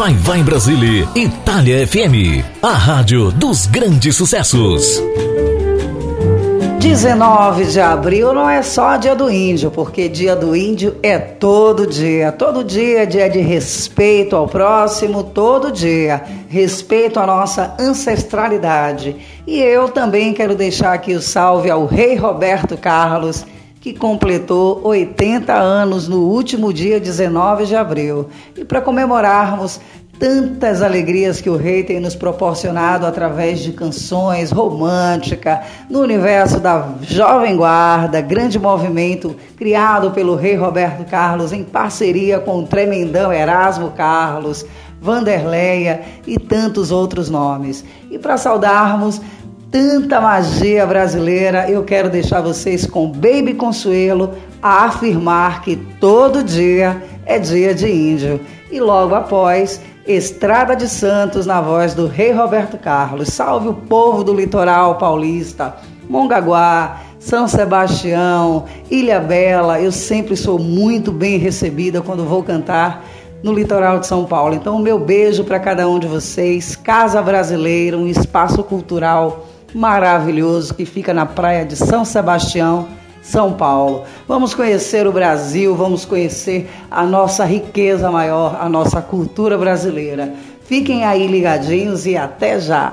A: Vai Vai Brasília, Itália FM, a rádio dos grandes sucessos.
B: 19 de abril não é só dia do índio, porque dia do índio é todo dia. Todo dia é dia de respeito ao próximo, todo dia. Respeito à nossa ancestralidade. E eu também quero deixar aqui o salve ao rei Roberto Carlos que completou 80 anos no último dia 19 de abril. E para comemorarmos tantas alegrias que o rei tem nos proporcionado através de canções românticas, no universo da Jovem Guarda, grande movimento criado pelo rei Roberto Carlos em parceria com o tremendão Erasmo Carlos, Vanderleia e tantos outros nomes. E para saudarmos tanta magia brasileira, eu quero deixar vocês com Baby Consuelo a afirmar que todo dia é dia de índio. E logo após, Estrada de Santos na voz do Rei Roberto Carlos. Salve o povo do litoral paulista, Mongaguá, São Sebastião, Ilha Bela. Eu sempre sou muito bem recebida quando vou cantar no litoral de São Paulo. Então, o meu beijo para cada um de vocês. Casa Brasileira, um espaço cultural maravilhoso que fica na praia de São Sebastião, São Paulo. Vamos conhecer o Brasil, vamos conhecer a nossa riqueza maior, a nossa cultura brasileira. Fiquem aí ligadinhos e até já!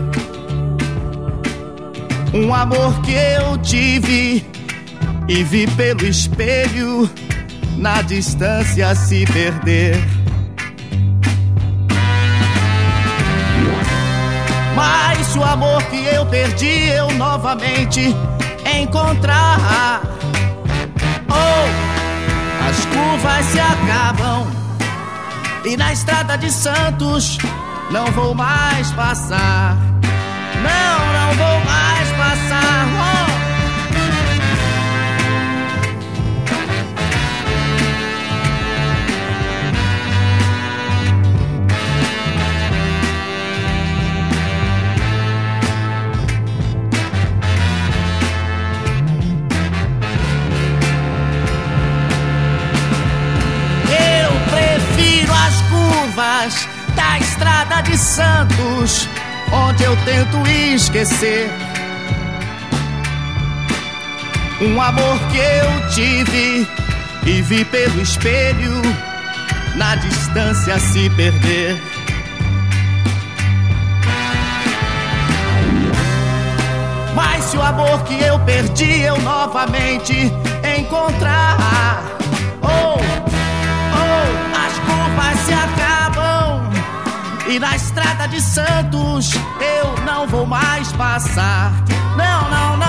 P: um amor que eu tive e vi pelo espelho na distância se perder. Mas o amor que eu perdi eu novamente encontrar. Oh, as curvas se acabam e na estrada de Santos não vou mais passar. Não, não vou mais da estrada de Santos, onde eu tento esquecer um amor que eu tive e vi pelo espelho na distância se perder. Mas se o amor que eu perdi eu novamente encontrar, oh, oh, as curvas se acabam e na estrada de Santos eu não vou mais passar. Não, não, não,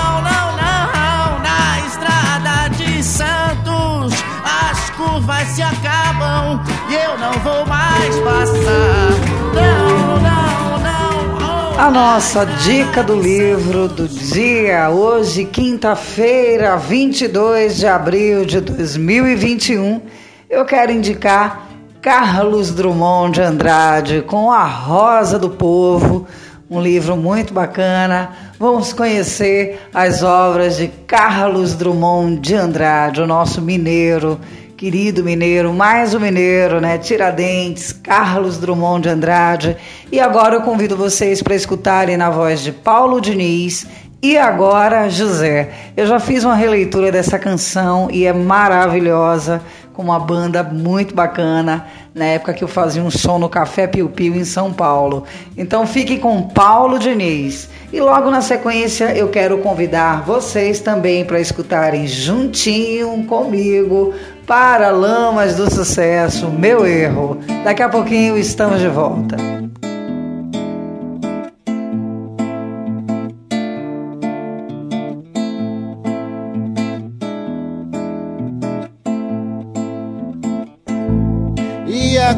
P: Santos as curvas se acabam e eu não vou mais passar. Não, não, não. oh.
B: A nossa dica do livro do dia, hoje, quinta-feira, 22 de abril de 2021, eu quero indicar Carlos Drummond de Andrade com A Rosa do Povo, um livro muito bacana. Vamos conhecer as obras de Carlos Drummond de Andrade, o nosso mineiro, querido mineiro, mais um mineiro, né? Tiradentes, Carlos Drummond de Andrade. E agora eu convido vocês para escutarem na voz de Paulo Diniz e agora José. Eu já fiz uma releitura dessa canção e é maravilhosa, com uma banda muito bacana, na época que eu fazia um som no Café Piu Piu em São Paulo. Então fique com Paulo Diniz. E logo na sequência eu quero convidar vocês também para escutarem juntinho comigo para Lamas do Sucesso, meu erro. Daqui a pouquinho estamos de volta.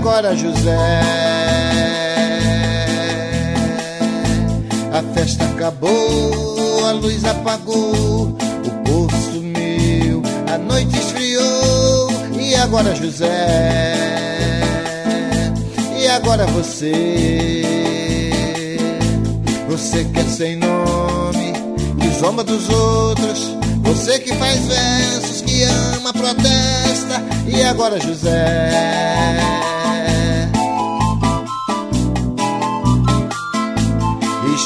Q: Agora, José? A festa acabou, a luz apagou, o povo sumiu, a noite esfriou. E agora, José? E agora você? Você que é sem nome, que zomba dos outros. Você que faz versos, que ama, protesta. E agora, José?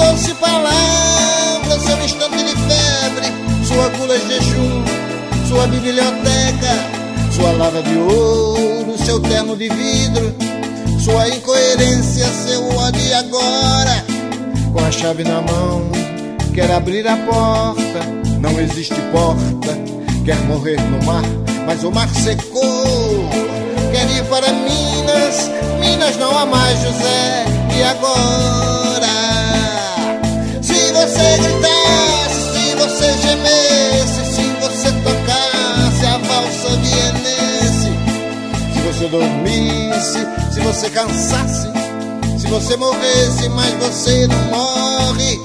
Q: Doce palavra, seu instante de febre, sua gula de jejum, sua biblioteca, sua lava de ouro, seu terno de vidro, sua incoerência, seu ódio agora, com a chave na mão, quer abrir a porta, não existe porta, quer morrer no mar, mas o mar secou. Quer ir para Minas, Minas não há mais José, e agora? Você gritasse, se você gemesse, se você tocasse a valsa vienense, se você dormisse, se você cansasse, se você morresse, mas você não morre.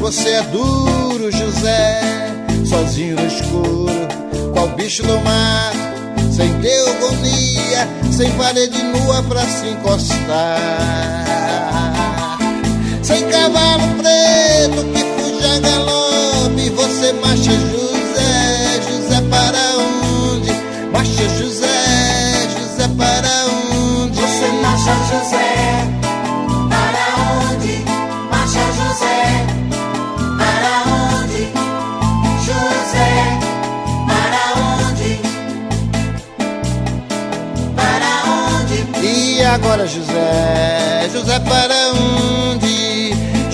Q: Você é duro, José, sozinho no escuro, qual bicho do mar, sem teogonia, sem parede nua pra se encostar. Sem cavalo preto que fuja galope, você marcha José, José para onde? Marcha José, José para onde?
P: Você marcha José, para onde? Marcha José, para onde? José, para onde? Para onde?
Q: E agora José, José para onde?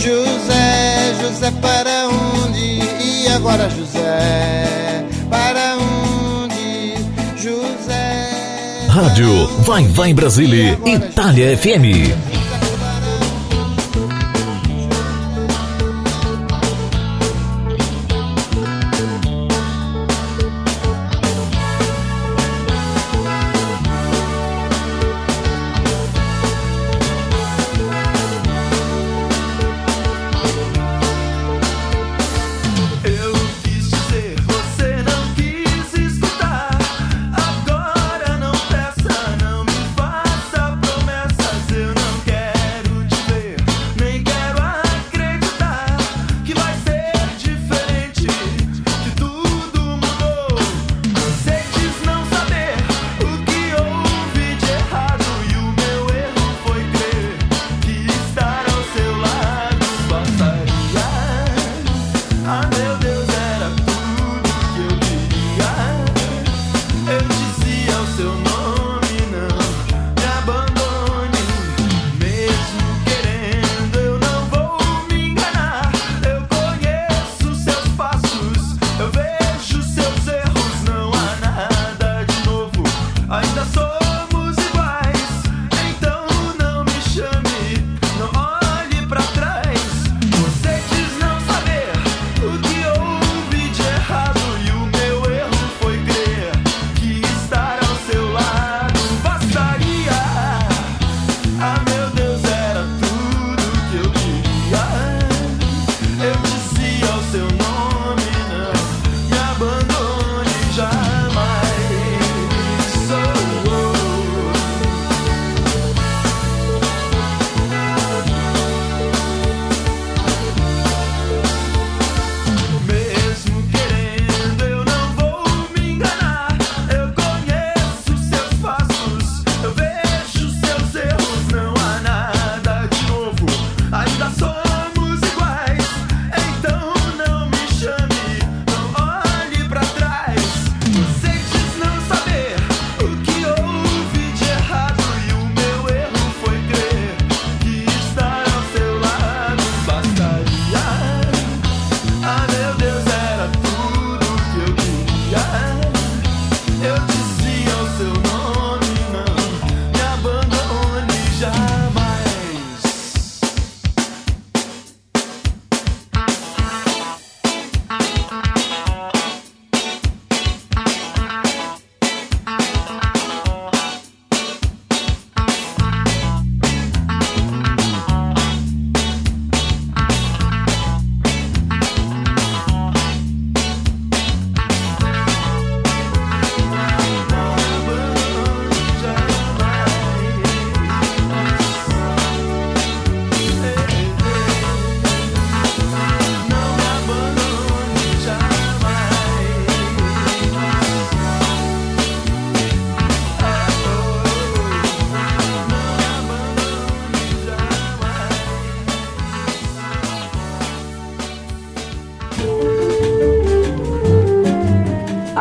Q: José, José para onde? E agora José, para onde? José.
L: Rádio Vai Vai Brasília, Itália FM.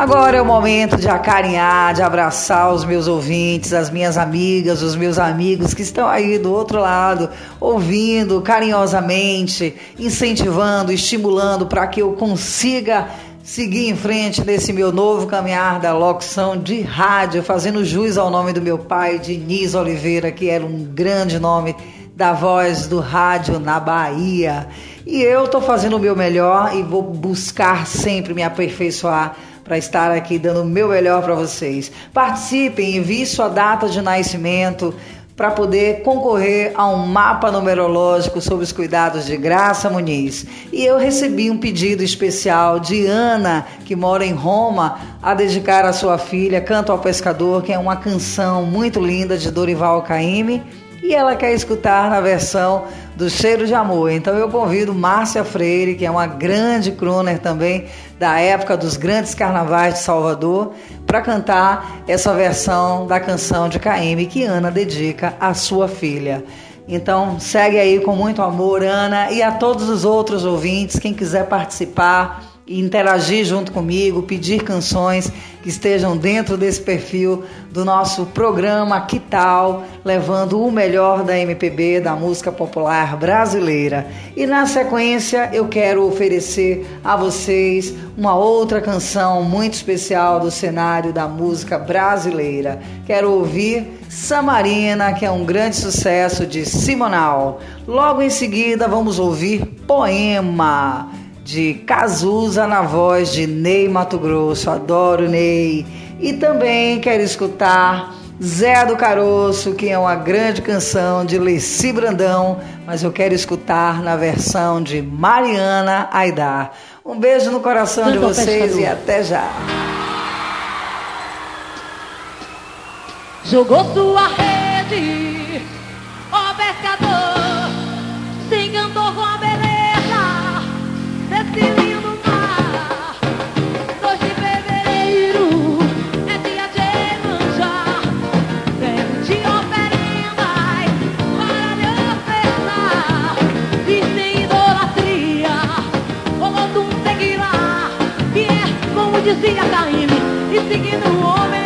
R: Agora
B: é o momento de acarinhar, de abraçar os meus ouvintes, as minhas amigas, os meus amigos que estão aí do outro lado, ouvindo carinhosamente, incentivando, estimulando para que eu consiga seguir em frente nesse meu novo caminhar da locução de rádio, fazendo jus ao nome do meu pai, Diniz Oliveira, que era um grande nome da voz do rádio na Bahia. E eu estou fazendo o meu melhor e vou buscar sempre me aperfeiçoar para estar aqui dando o meu melhor para vocês. Participem, envie sua data de nascimento, para poder concorrer a um mapa numerológico sobre os cuidados de Graça Muniz. E eu recebi um pedido especial de Ana, que mora em Roma, a dedicar à sua filha Canto ao Pescador, que é uma canção muito linda de Dorival Caymmi e ela quer escutar na versão do Cheiro de Amor. Então eu convido Márcia Freire, que é uma grande crooner também da época dos grandes carnavais de Salvador, para cantar essa versão da canção de Caíme que Ana dedica à sua filha. Então segue aí com muito amor, Ana, e a todos os outros ouvintes, quem quiser participar interagir junto comigo, pedir canções que estejam dentro desse perfil do nosso programa Que Tal, levando o melhor da MPB, da música popular brasileira. E na sequência eu quero oferecer a vocês uma outra canção muito especial do cenário da música brasileira. Quero ouvir Samarina, que é um grande sucesso de Simonal. Logo em seguida vamos ouvir Poema de Cazuza na voz de Ney Mato Grosso. Adoro Ney. E também quero escutar Zé do Caroço, que é uma grande canção de Leci Brandão, mas eu quero escutar na versão de Mariana Aidar. Um beijo no coração de vocês e até já.
S: Jogou sua rede, dizia Caíme, e seguindo o homem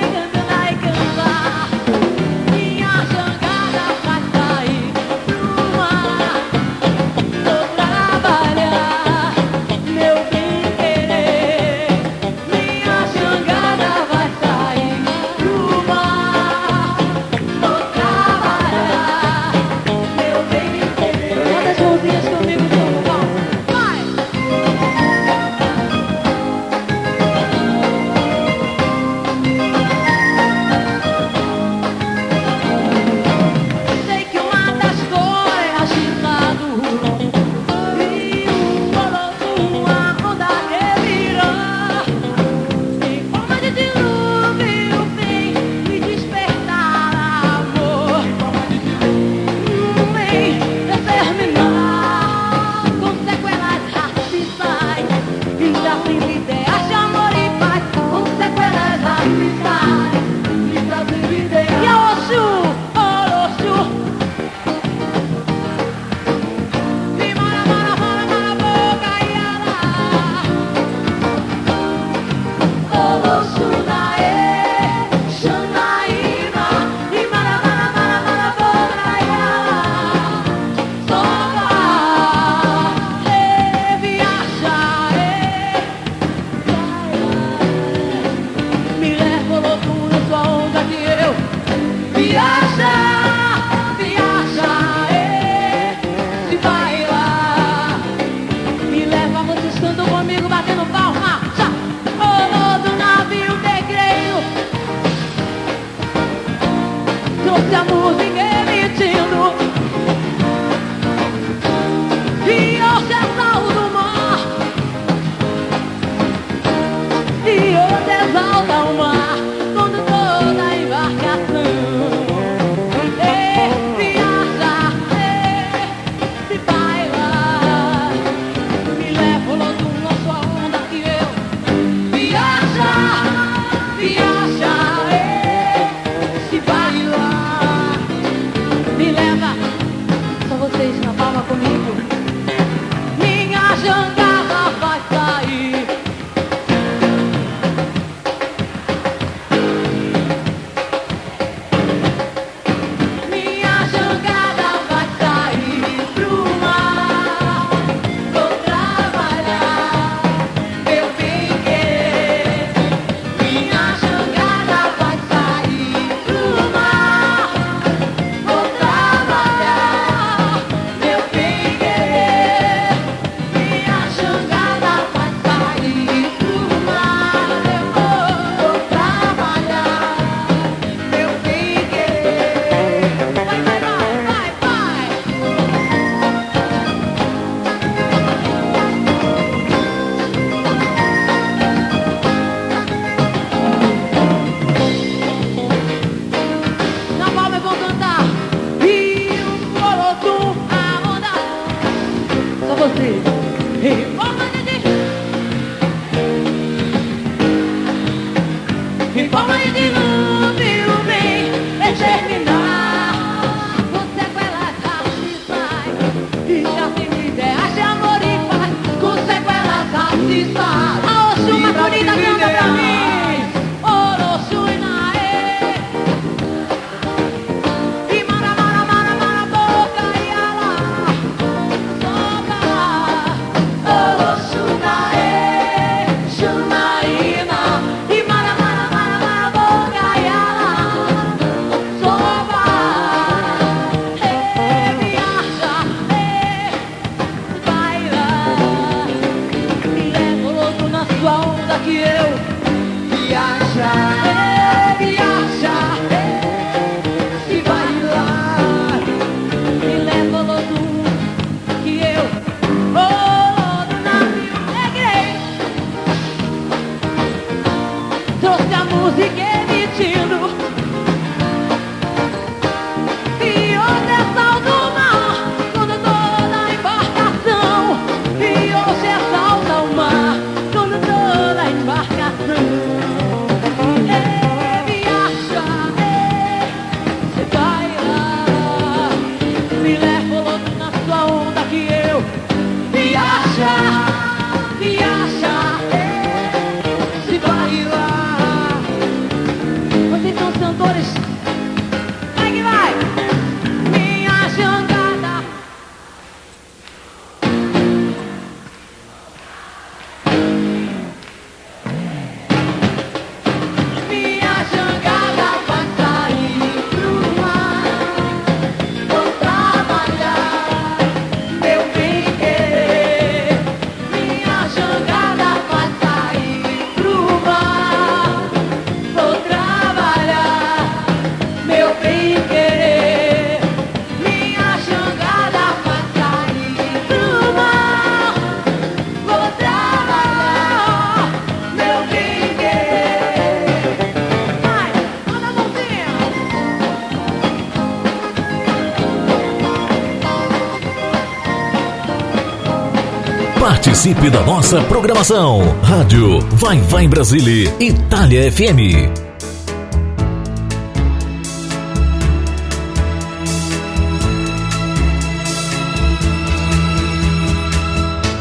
A: Participe da nossa programação. Rádio Vai Vai Brasília, Itália FM.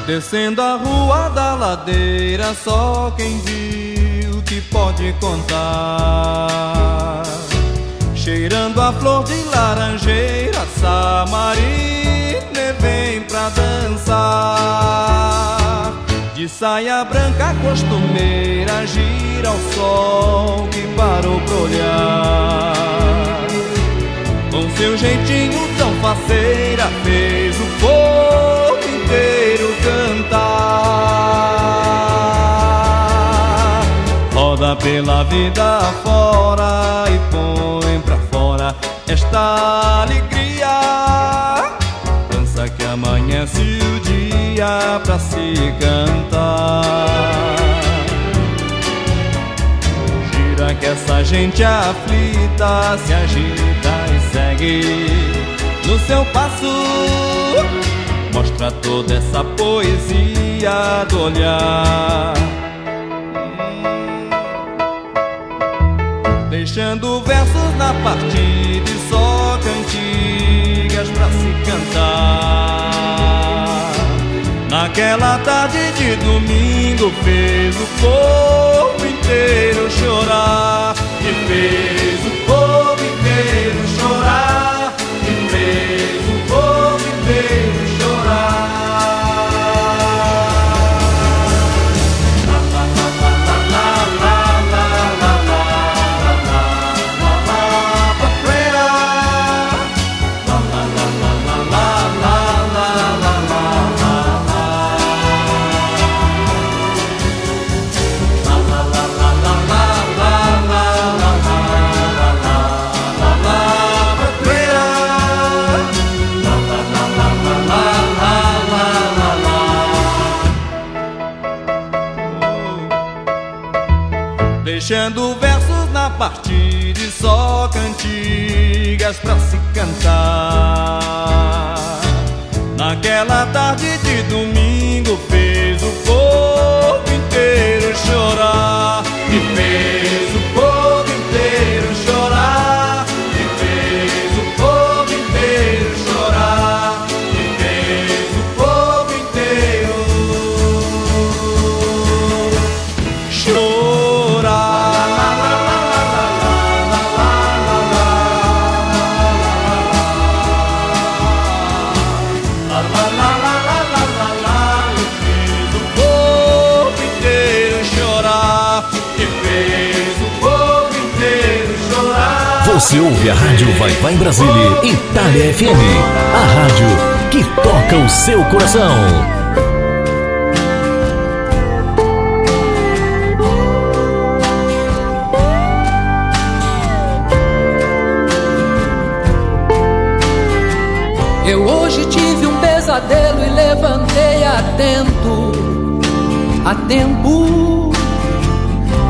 T: Descendo a rua da ladeira, só quem viu que pode contar. Cheirando a flor de laranjeira, Vem pra dançar. De saia branca costumeira, gira o sol que parou pra olhar. Com seu jeitinho tão faceira, fez o povo inteiro cantar. Roda pela vida fora e põe pra fora esta alegria. Amanhece o dia pra se cantar. Gira que essa gente aflita se agita e segue no seu passo. Mostra toda essa poesia do olhar. Deixando versos na partida e só cantigas pra se cantar. Naquela tarde de domingo fez o povo inteiro chorar. E fez o povo inteiro chorar. Pra se cantar.
A: Você ouve a Rádio Vai Vai Brasília, Itália FM. A rádio que toca o seu coração.
U: Eu hoje tive um pesadelo e levantei atento, a tempo.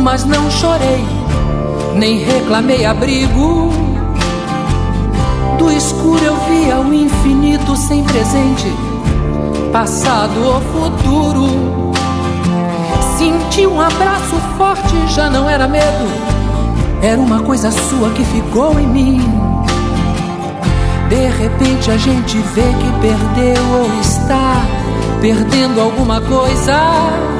U: Mas não chorei, nem reclamei abrigo. Do escuro eu via o infinito sem presente, passado ou futuro. Senti um abraço forte, já não era medo, era uma coisa sua que ficou em mim. De repente a gente vê que perdeu ou está perdendo alguma coisa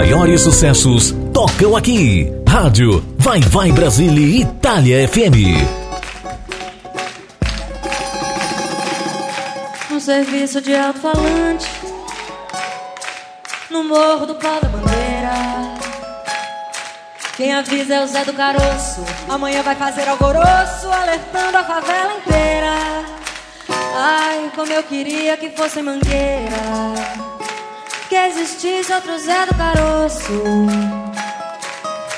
A: Maiores sucessos tocam aqui. Rádio Vai Vai Brasília Itália FM.
V: Um serviço de alto-falante no morro do pau da bandeira. Quem avisa é o Zé do Caroço. Amanhã vai fazer alvoroço, alertando a favela inteira. Ai, como eu queria que fosse mangueira. Que existisse outro Zé do Caroço.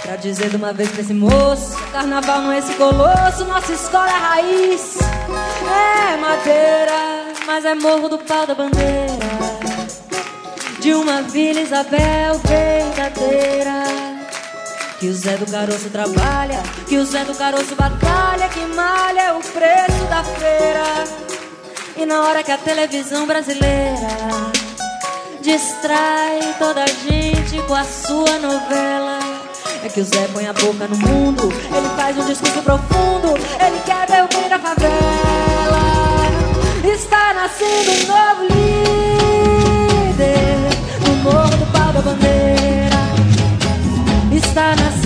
V: Pra dizer de uma vez pra esse moço: Carnaval não é esse colosso, nossa escola é raiz. É madeira, mas é morro do pau da bandeira. De uma Vila Isabel verdadeira. Que o Zé do Caroço trabalha, que o Zé do Caroço batalha, que malha é o preço da feira. E na hora que a televisão brasileira distrai toda a gente com a sua novela. É que o Zé põe a boca no mundo, ele faz um discurso profundo, ele quer ver o bem da favela. Está nascendo um novo líder no morro do pau da bandeira. Está nascendo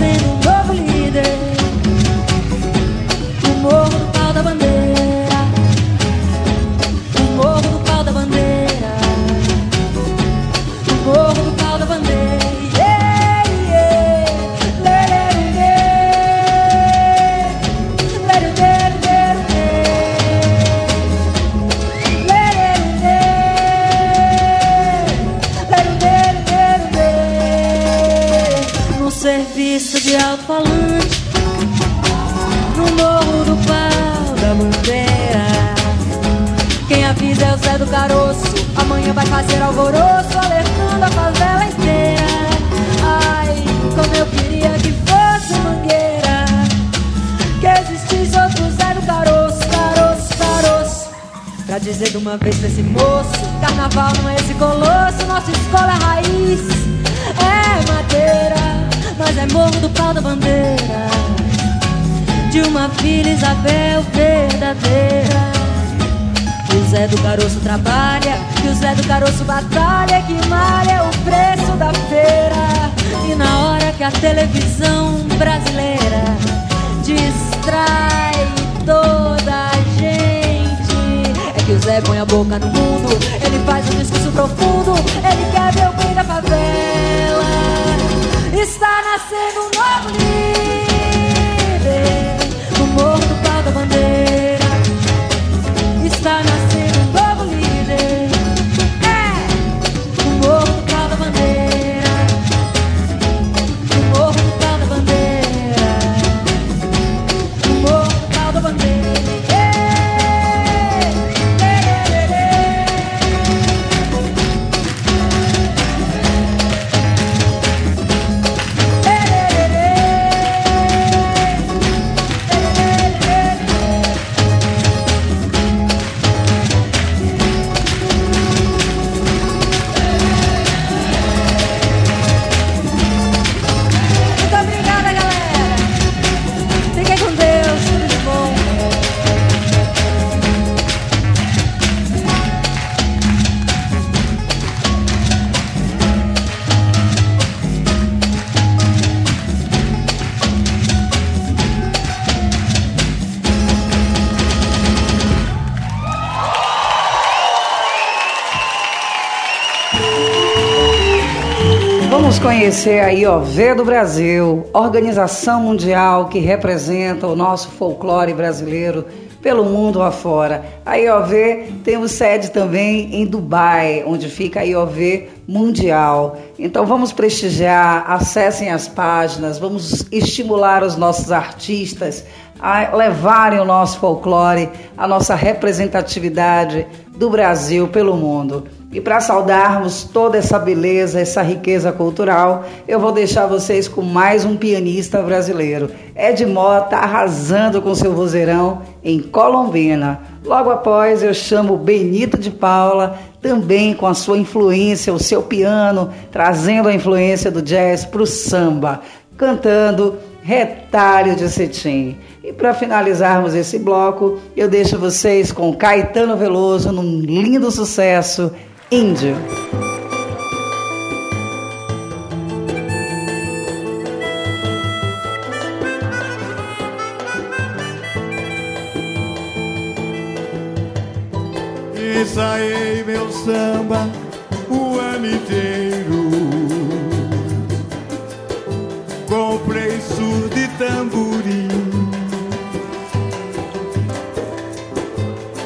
V: fazer alvoroço Alertando a favela inteira. Ai, como eu queria que fosse mangueira. Que existisse outro Zé do Caroço Caroço, caroço. Pra dizer de uma vez pra esse moço Carnaval não é esse colosso Nossa escola é raiz. É madeira Mas é morro do pau da bandeira. De uma Vila Isabel verdadeira o Zé do Caroço trabalha Que o Zé do Caroço batalha Que malha o preço da feira. E na hora que a televisão brasileira Distrai toda a gente É que o Zé põe a boca no mundo Ele faz um discurso profundo Ele quer ver o bem da favela. Está nascendo um novo líder No morro do pau da bandeira. Está nascendo
B: Vamos conhecer a IOV do Brasil, organização mundial que representa o nosso folclore brasileiro pelo mundo afora. A IOV tem sede também em Dubai, onde fica a IOV Mundial. Então vamos prestigiar, acessem as páginas, vamos estimular os nossos artistas a levarem o nosso folclore, a nossa representatividade do Brasil pelo mundo. E para saudarmos toda essa beleza, essa riqueza cultural, eu vou deixar vocês com mais um pianista brasileiro. Ed Mota arrasando com seu vozeirão em Colombina. Logo após eu chamo Benito de Paula, também com a sua influência, o seu piano, trazendo a influência do jazz para o samba, cantando Retalho de Cetim. E para finalizarmos esse bloco, eu deixo vocês com Caetano Veloso num lindo sucesso, Índio.
C: Ensaiei meu samba o ano inteiro. comprei surdo e tamborim.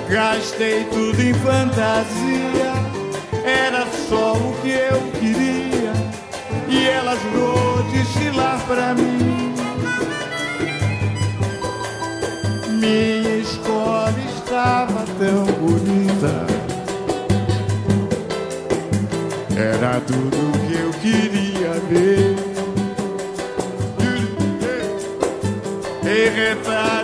C: Gastei tudo em fantasia, só o que eu queria. E ela jurou desfilar pra mim. Minha escola estava tão bonita. Era tudo que eu queria ver. Em retalhos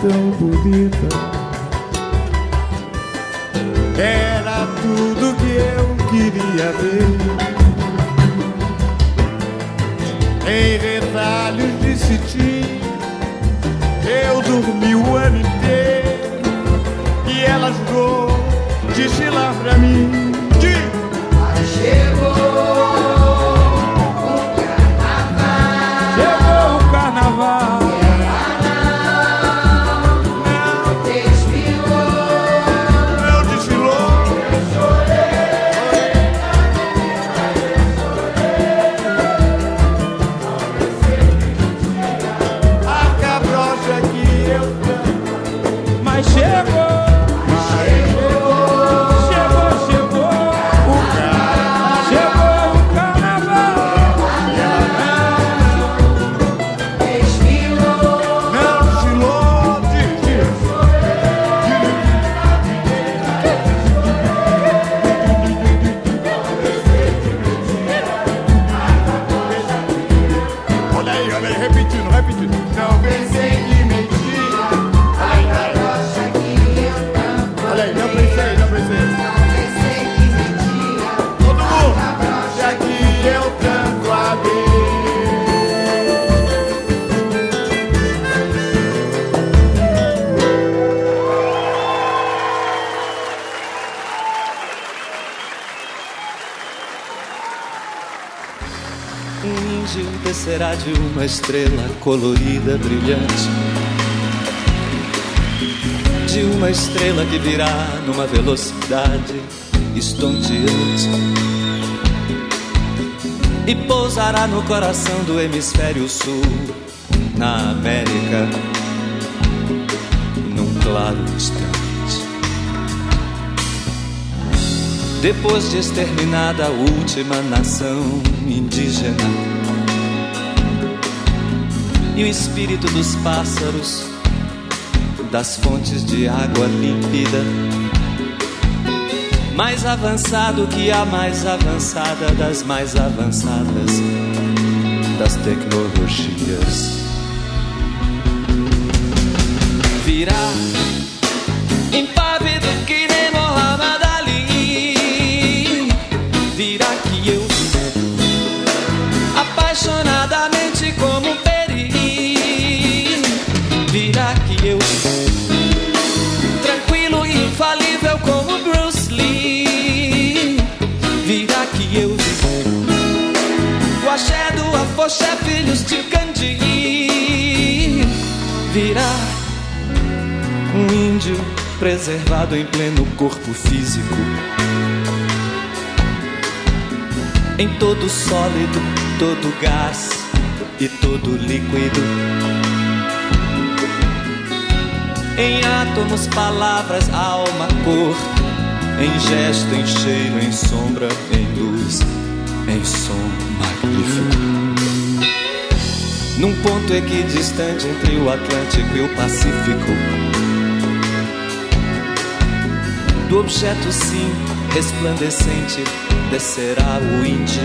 C: tão bonita. Era tudo que eu queria ver. Em retalhos de cetim, eu dormi o ano inteiro. E ela jurou desfilar pra mim.
H: Estrela colorida, brilhante. De uma estrela que virá numa velocidade estonteante. E pousará no coração do hemisfério sul, na América, num claro instante. Depois de exterminada a última nação indígena e o espírito dos pássaros, das fontes de água límpida, mais avançado que a mais avançada das mais avançadas das tecnologias. Virá impávido que nem Mohamed Ali. Virá que eu apaixonadamente afoxé, filhos de Gandhi. Virá um índio preservado em pleno corpo físico. Em todo sólido, todo gás e todo líquido. Em átomos, palavras, alma, cor. Em gesto, em cheiro, em sombra, em luz, em som magnífico. Num ponto equidistante entre o Atlântico e o Pacífico. Do objeto, sim, resplandecente, descerá o índio.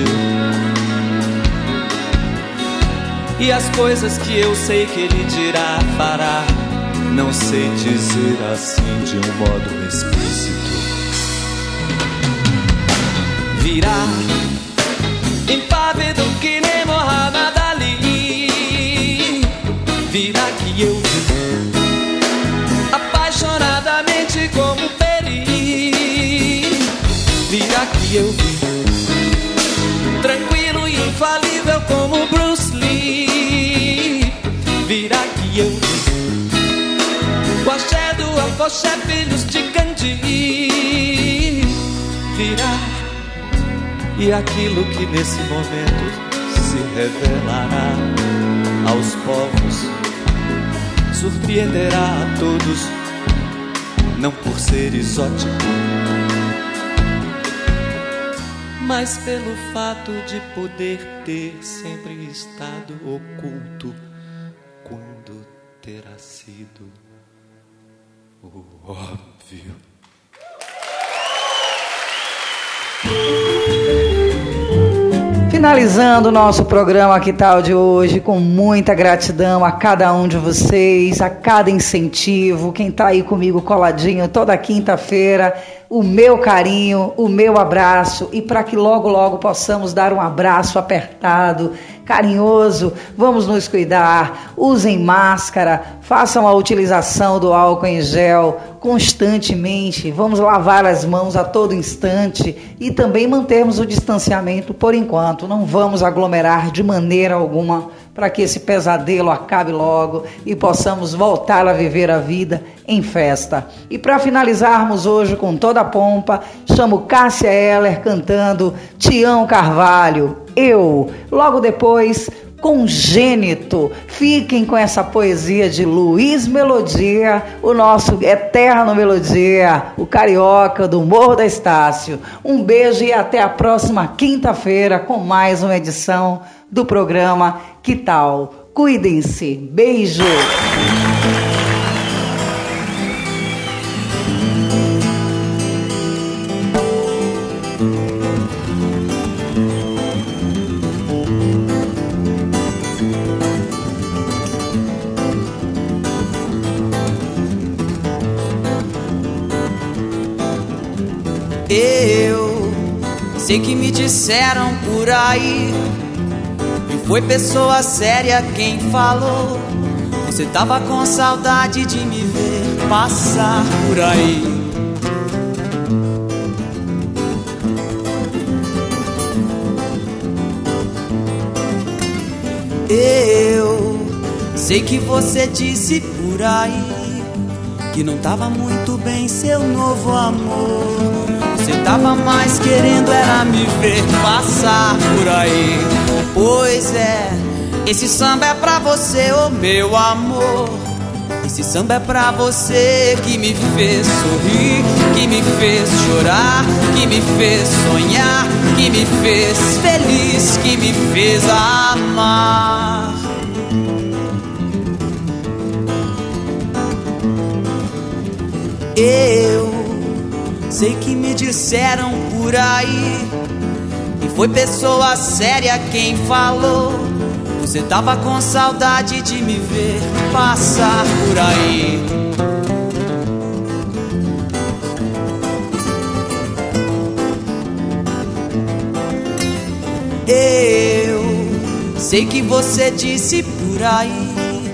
H: E as coisas que eu sei que ele dirá, fará, não sei dizer assim de um modo explícito. Virá que eu tranquilo e infalível como Bruce Lee. Virá que eu o axé do afoxé, filhos de Gandhi. Virá e aquilo que nesse momento se revelará aos povos surpreenderá a todos, não por ser exótico, mas pelo fato de poder ter sempre estado oculto quando terá sido o óbvio.
B: Finalizando o nosso programa Que Tal de hoje, com muita gratidão a cada um de vocês, a cada incentivo, quem está aí comigo coladinho toda quinta-feira, o meu carinho, o meu abraço e para que logo, logo possamos dar um abraço apertado, carinhoso, vamos nos cuidar, usem máscara, façam a utilização do álcool em gel constantemente, vamos lavar as mãos a todo instante e também mantermos o distanciamento por enquanto, não vamos aglomerar de maneira alguma para que esse pesadelo acabe logo e possamos voltar a viver a vida em festa. E para finalizarmos hoje com toda a pompa, chamo Cássia Eller cantando Tião Carvalho, Eu. Logo depois, Congênito. Fiquem com essa poesia de Luiz Melodia, o nosso eterno Melodia, o carioca do Morro da Estácio. Um beijo e até a próxima quinta-feira com mais uma edição do programa Que Tal? Cuidem-se. Beijo.
W: Eu sei que me disseram por aí foi pessoa séria quem falou. Você tava com saudade de me ver passar por aí. Eu sei que você disse por aí Que não tava muito bem seu novo amor. Você tava mais querendo era me ver passar por aí. Pois é, esse samba é pra você, ô oh meu amor. Esse samba é pra você que me fez sorrir, que me fez chorar, que me fez sonhar, que me fez feliz, que me fez amar. Eu sei que me disseram por aí. Foi pessoa séria quem falou. Você tava com saudade de me ver passar por aí. Eu sei que você disse por aí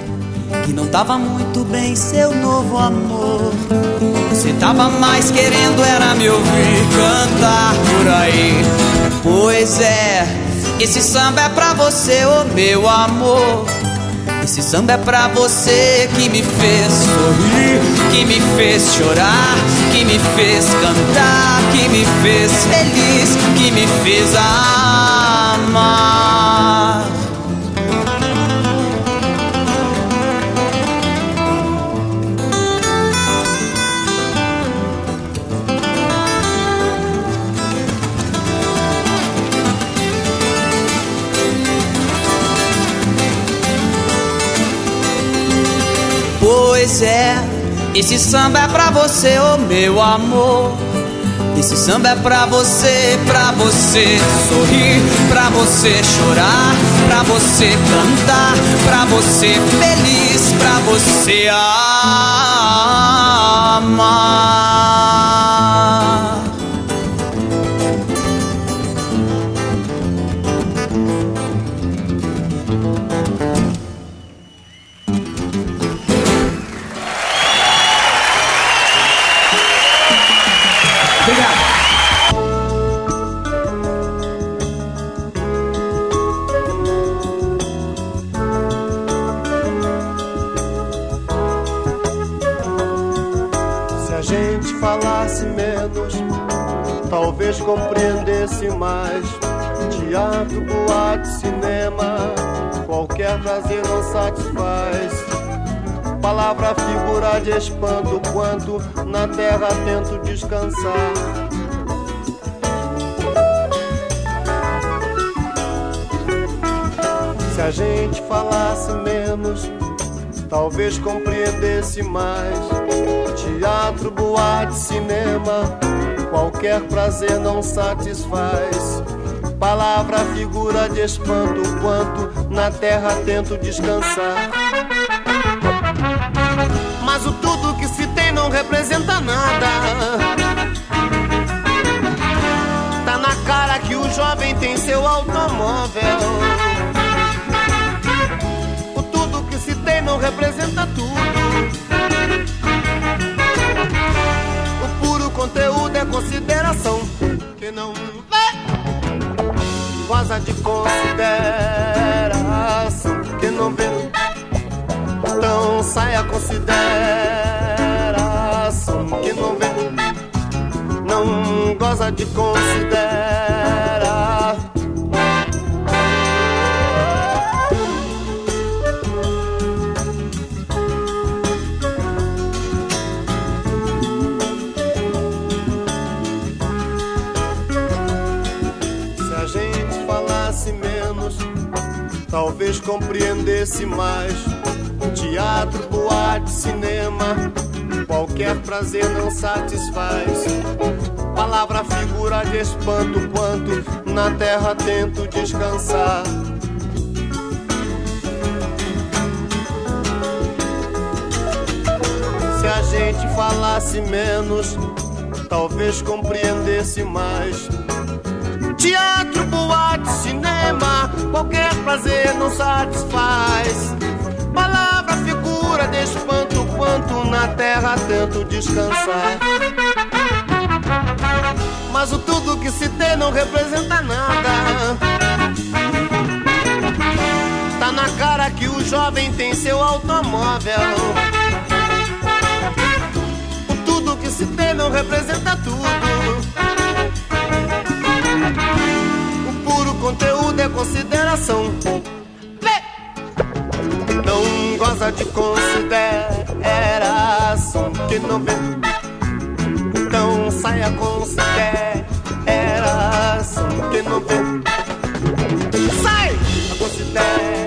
W: que não tava muito bem seu novo amor. Você tava mais querendo era me ouvir cantar por aí. Pois é, esse samba é pra você, ô oh meu amor. Esse samba é pra você que me fez sorrir, que me fez chorar, que me fez cantar, que me fez feliz, que me fez amar. Quiser. Esse samba é pra você, ô oh meu amor. Esse samba é pra você, pra você sorrir, pra você chorar, pra você cantar, pra você feliz, pra você amar.
X: Talvez compreendesse mais. Teatro, boate, cinema, qualquer prazer não satisfaz. Palavra, figura de espanto, quanto na terra tento descansar. Se a gente falasse menos, talvez compreendesse mais. Teatro, boate, cinema, qualquer prazer não satisfaz. Palavra, figura de espanto, quanto na terra tento descansar. Mas o tudo que se tem não representa nada. Tá na cara que o jovem tem seu automóvel. O tudo que se tem não representa tudo. Consideração. Que não goza de consideração. Que não vê. Então saia consideração. Que não vê. Não goza de considerar. Talvez compreendesse mais. Teatro, boate, cinema, qualquer prazer não satisfaz. Palavra, figura de espanto, quanto na terra tento descansar. Se a gente falasse menos, talvez compreendesse mais. Teatro, boate, cinema, qualquer prazer não satisfaz. Palavra, figura de espanto, quanto na terra tento descansar. Mas o tudo que se tem não representa nada. Tá na cara que o jovem tem seu automóvel. O tudo que se tem não representa tudo. É consideração. Não goza de consideração que não vê. Então saia consideração que não vê. Sai! Consideração.